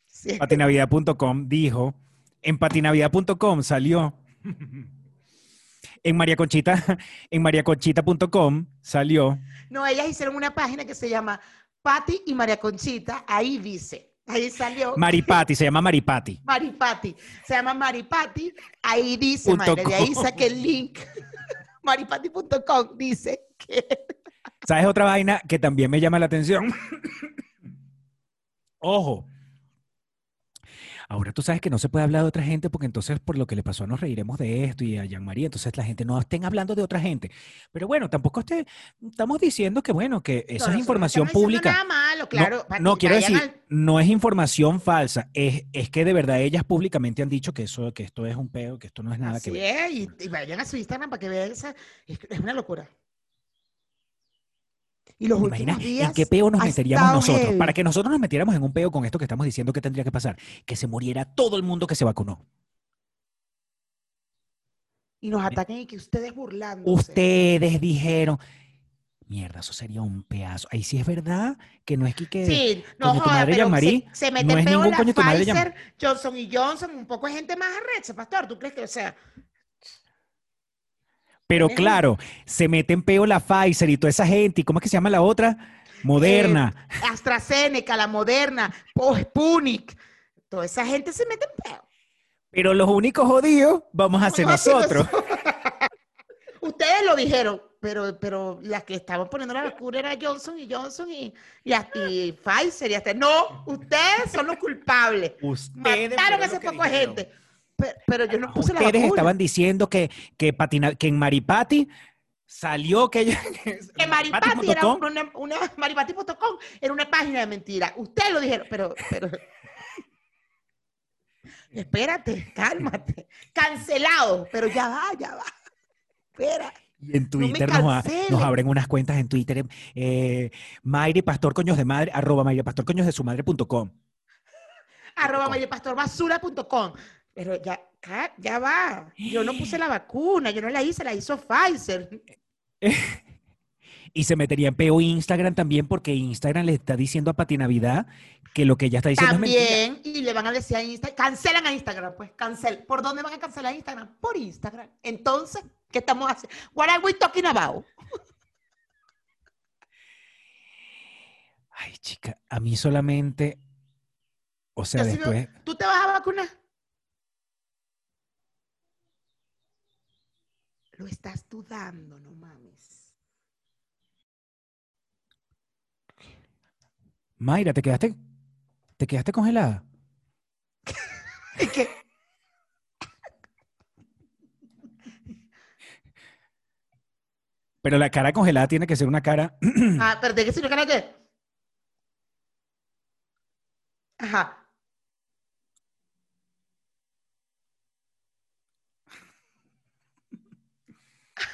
Si Patinavidad.com dijo, en patinavidad.com salió, en María Conchita, en mariaconchita.com salió, No, ellas hicieron una página que se llama Pati y María Conchita, ahí dice, ahí salió. Maripati, se llama Maripati. Maripati. Se llama Maripati. Ahí dice, madre, de ahí saqué el link. Maripati.com dice que ¿Sabes otra vaina que también me llama la atención? Ojo. Ahora tú sabes que no se puede hablar de otra gente porque entonces por lo que le pasó nos reiremos de esto y a Jean María, entonces la gente no estén hablando de otra gente. Pero bueno, tampoco esté, estamos diciendo que bueno, que esa No, es información no pública. Nada malo, No, claro. no, quiero decir, al- no es información falsa, es, es que de verdad ellas públicamente han dicho que eso, que esto es un peo, que esto no es nada que ver. es, y, y vayan a su Instagram para que vean esa. Es, es una locura. Y los ¿Te últimos imaginas días. en qué peo nos meteríamos nosotros? heavy. Para que nosotros nos metiéramos en un peo con esto que estamos diciendo que tendría que pasar, que se muriera todo el mundo que se vacunó. Y nos ataquen y que ustedes burlando. Ustedes dijeron, mierda, eso sería un pedazo. Ahí sí es verdad que no es que... Sí, no tu madre pero se, se mete no en es peo ningún la coño tu madre Jean- Pfizer, Johnson y Johnson, un poco de gente más arrecha, pastor. ¿Tú crees que, o sea, Pero claro, se mete en peo la Pfizer y toda esa gente. ¿Y cómo es que se llama la otra? Moderna. AstraZeneca, la Moderna, Sputnik, toda esa gente se mete en peo. Pero los únicos jodidos vamos a ser nosotros. Ustedes lo dijeron, pero, pero las que estaban poniendo la vacuna era Johnson y Johnson y, y, y Pfizer y hasta. No, ustedes son los culpables. Ustedes Mataron a ese poco dijeron. gente. Pero, pero yo no puse la Ustedes vacuna. estaban diciendo que, que, Patina- que en Maripati salió que ella... Que Maripati era maripati.com, una, una maripati.com era una página de mentira. Ustedes lo dijeron, pero, pero. Espérate, cálmate. Cancelado, pero ya va, ya va. Espera. Y en No Twitter nos, a- nos cancelen. abren unas cuentas en Twitter. Eh, Mayre Pastor Coños de Madre, arroba Mayre Pastor Coños de su madre.com. Arroba com. mayrepastorBasura.com. Pero ya, ya va. Yo no puse la vacuna, yo no la hice, la hizo Pfizer. Y se metería en peo Instagram también porque Instagram le está diciendo a Pati Navidad que lo que ella está diciendo es mentira. También, y le van a decir a Instagram, cancelan a Instagram, pues, cancel. ¿Por dónde van a cancelar a Instagram? Por Instagram. Entonces, ¿qué estamos haciendo? What are we talking about? Ay, chica, a mí solamente, o sea, Yo después, ¿Tú te vas a vacunar? Lo estás dudando, no mames. Mayra, ¿te quedaste, te quedaste congelada? Es que, Pero la cara congelada tiene que ser una cara, ah, pero ¿de qué significa qué? Ajá.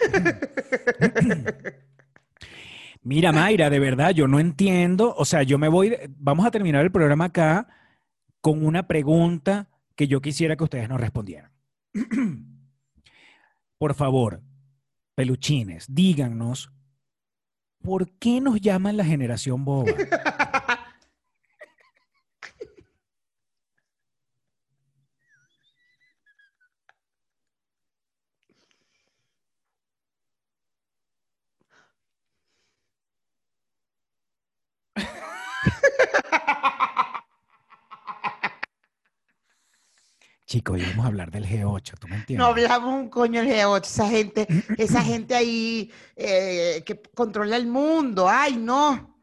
Mira, Mayra, de verdad, yo no entiendo. O sea, yo me voy, vamos a terminar el programa acá con una pregunta que yo quisiera que ustedes nos respondieran. Por favor, peluchines, díganos, ¿por qué nos llaman la generación boba? Chicos, íbamos a hablar del G8, ¿tú me entiendes? No hablamos un coño el G8, esa gente, esa gente ahí eh, que controla el mundo. Ay, no.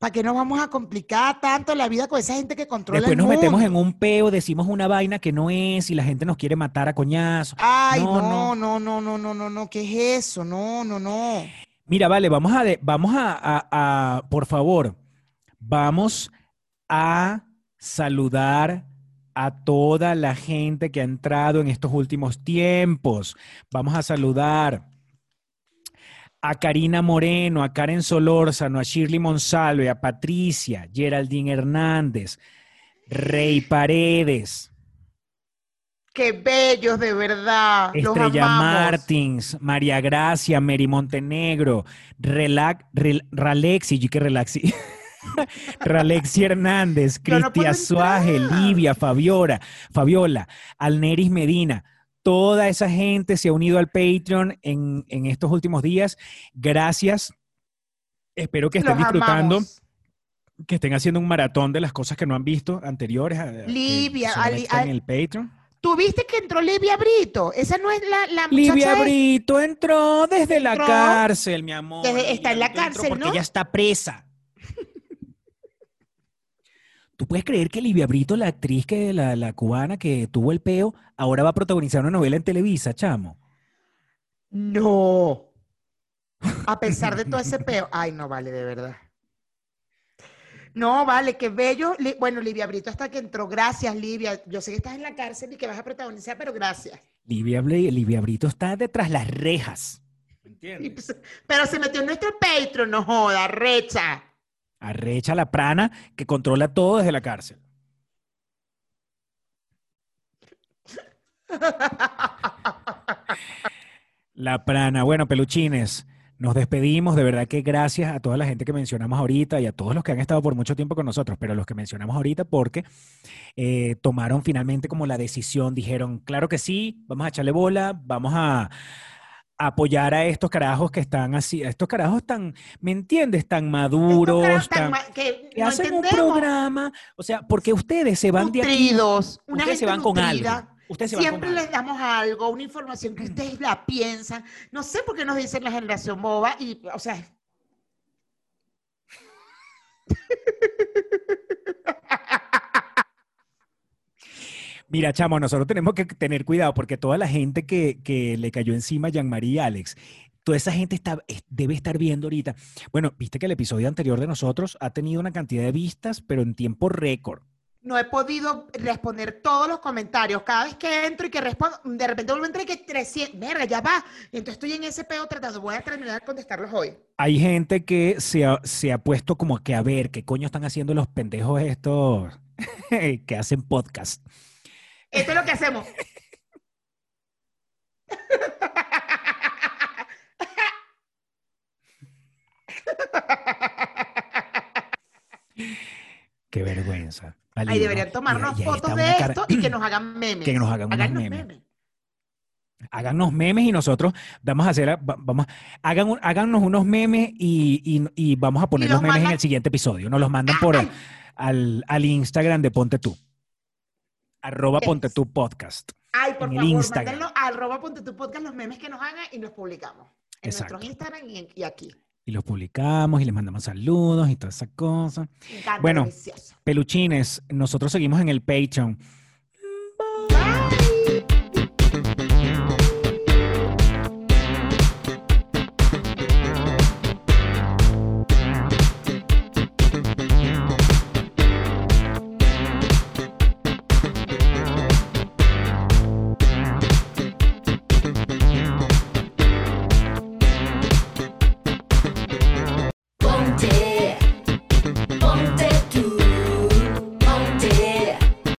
¿Para qué nos vamos a complicar tanto la vida con esa gente que controla Después el nos mundo? metemos en un peo, decimos una vaina que no es y la gente nos quiere matar a coñazo. Ay, No, no, no, no, no, no, no, no, ¿qué es eso? No, no, no. Mira, vale, vamos a, vamos a, a- a- por favor, vamos a saludar a toda la gente que ha entrado en estos últimos tiempos. Vamos a saludar a Karina Moreno, a Karen Solórzano, a Shirley Monsalve, a Patricia, Geraldine Hernández, Rey Paredes, Qué bellos, de verdad. Estrella. Martins, María Gracia, Mary Montenegro, Relac, Rel- Ralexi, yo que Relaxi. Ralexi Hernández, no Cristia Suaje, entrar. Livia, Fabiola, Fabiola, Alneris Medina. Toda esa gente se ha unido al Patreon en, en estos últimos días. Gracias. Espero que estén Los disfrutando, amamos. que estén haciendo un maratón de las cosas que no han visto anteriores. a- Livia, en el Patreon. ¿Tú viste que entró Livia Brito? Esa no es la, la Livia de- Brito entró desde la cárcel, mi amor. desde- está en la cárcel, Porque ¿no? ella está presa. ¿Tú puedes creer que Livia Brito, la actriz que la, la cubana que tuvo el peo, ahora va a protagonizar una novela en Televisa, chamo? No. A pesar de todo ese peo. Ay, no vale, de verdad. No, vale, qué bello. Bueno, Livia Brito hasta que entró. Gracias, Livia. Yo sé que estás en la cárcel y que vas a protagonizar, pero gracias. Livia, Livia Brito está detrás las rejas. ¿Me entiendes? pues, Pero se metió en nuestro Patreon, no joda, recha. Arrecha la prana que controla todo desde la cárcel. La prana. Bueno, peluchines, nos despedimos. De verdad que gracias a toda la gente que mencionamos ahorita y a todos los que han estado por mucho tiempo con nosotros, pero los que mencionamos ahorita porque eh, tomaron finalmente como la decisión, dijeron, claro que sí, vamos a echarle bola, vamos a, a apoyar a estos carajos que están así, a estos carajos tan, ¿me entiendes? Tan maduros, tan tan, que que no hacen un programa, o sea, porque ustedes se van de aquí, Nutridos, ustedes se van con nutrida. algo. Ustedes se van Siempre con les algo. damos algo, una información que ustedes la piensan. No sé por qué nos dicen la generación boba y, o sea, Mira, chamo, nosotros tenemos que tener cuidado porque toda la gente que, que le cayó encima a Jean-Marie y Alex, toda esa gente está, es- debe estar viendo ahorita. Bueno, viste que el episodio anterior de nosotros ha tenido una cantidad de vistas, pero en tiempo récord. no he podido responder todos los comentarios. Cada vez que entro y que respondo, de repente vuelvo a entrar y que 300, verga, ya va. Entonces estoy en ese peo tratando, voy a terminar de contestarlos hoy. Hay gente que se ha, se ha puesto como que a ver qué coño están haciendo los pendejos estos que hacen podcast. Esto es lo que hacemos. Qué vergüenza. Ahí deberían ¿no? tomarnos Y- fotos de cara- esto y que nos hagan memes. Que nos hagan unos Háganos memes. Háganos memes y nosotros vamos a hacer, va- vamos, hagan, háganos unos memes y, y- y vamos a poner los los memes en el siguiente episodio. Nos los mandan por al, al Instagram de Ponte Tú. Arroba Yes. Ponte Tú Podcast. Ay, por en el favor, Instagram. mándenlo a arroba ponte tu podcast los memes que nos hagan y los publicamos. En Exacto. nuestro Instagram y, en- y aquí. Y los publicamos y les mandamos saludos y todas esas cosas. Bueno. delicioso. Peluchines, nosotros seguimos en el Patreon.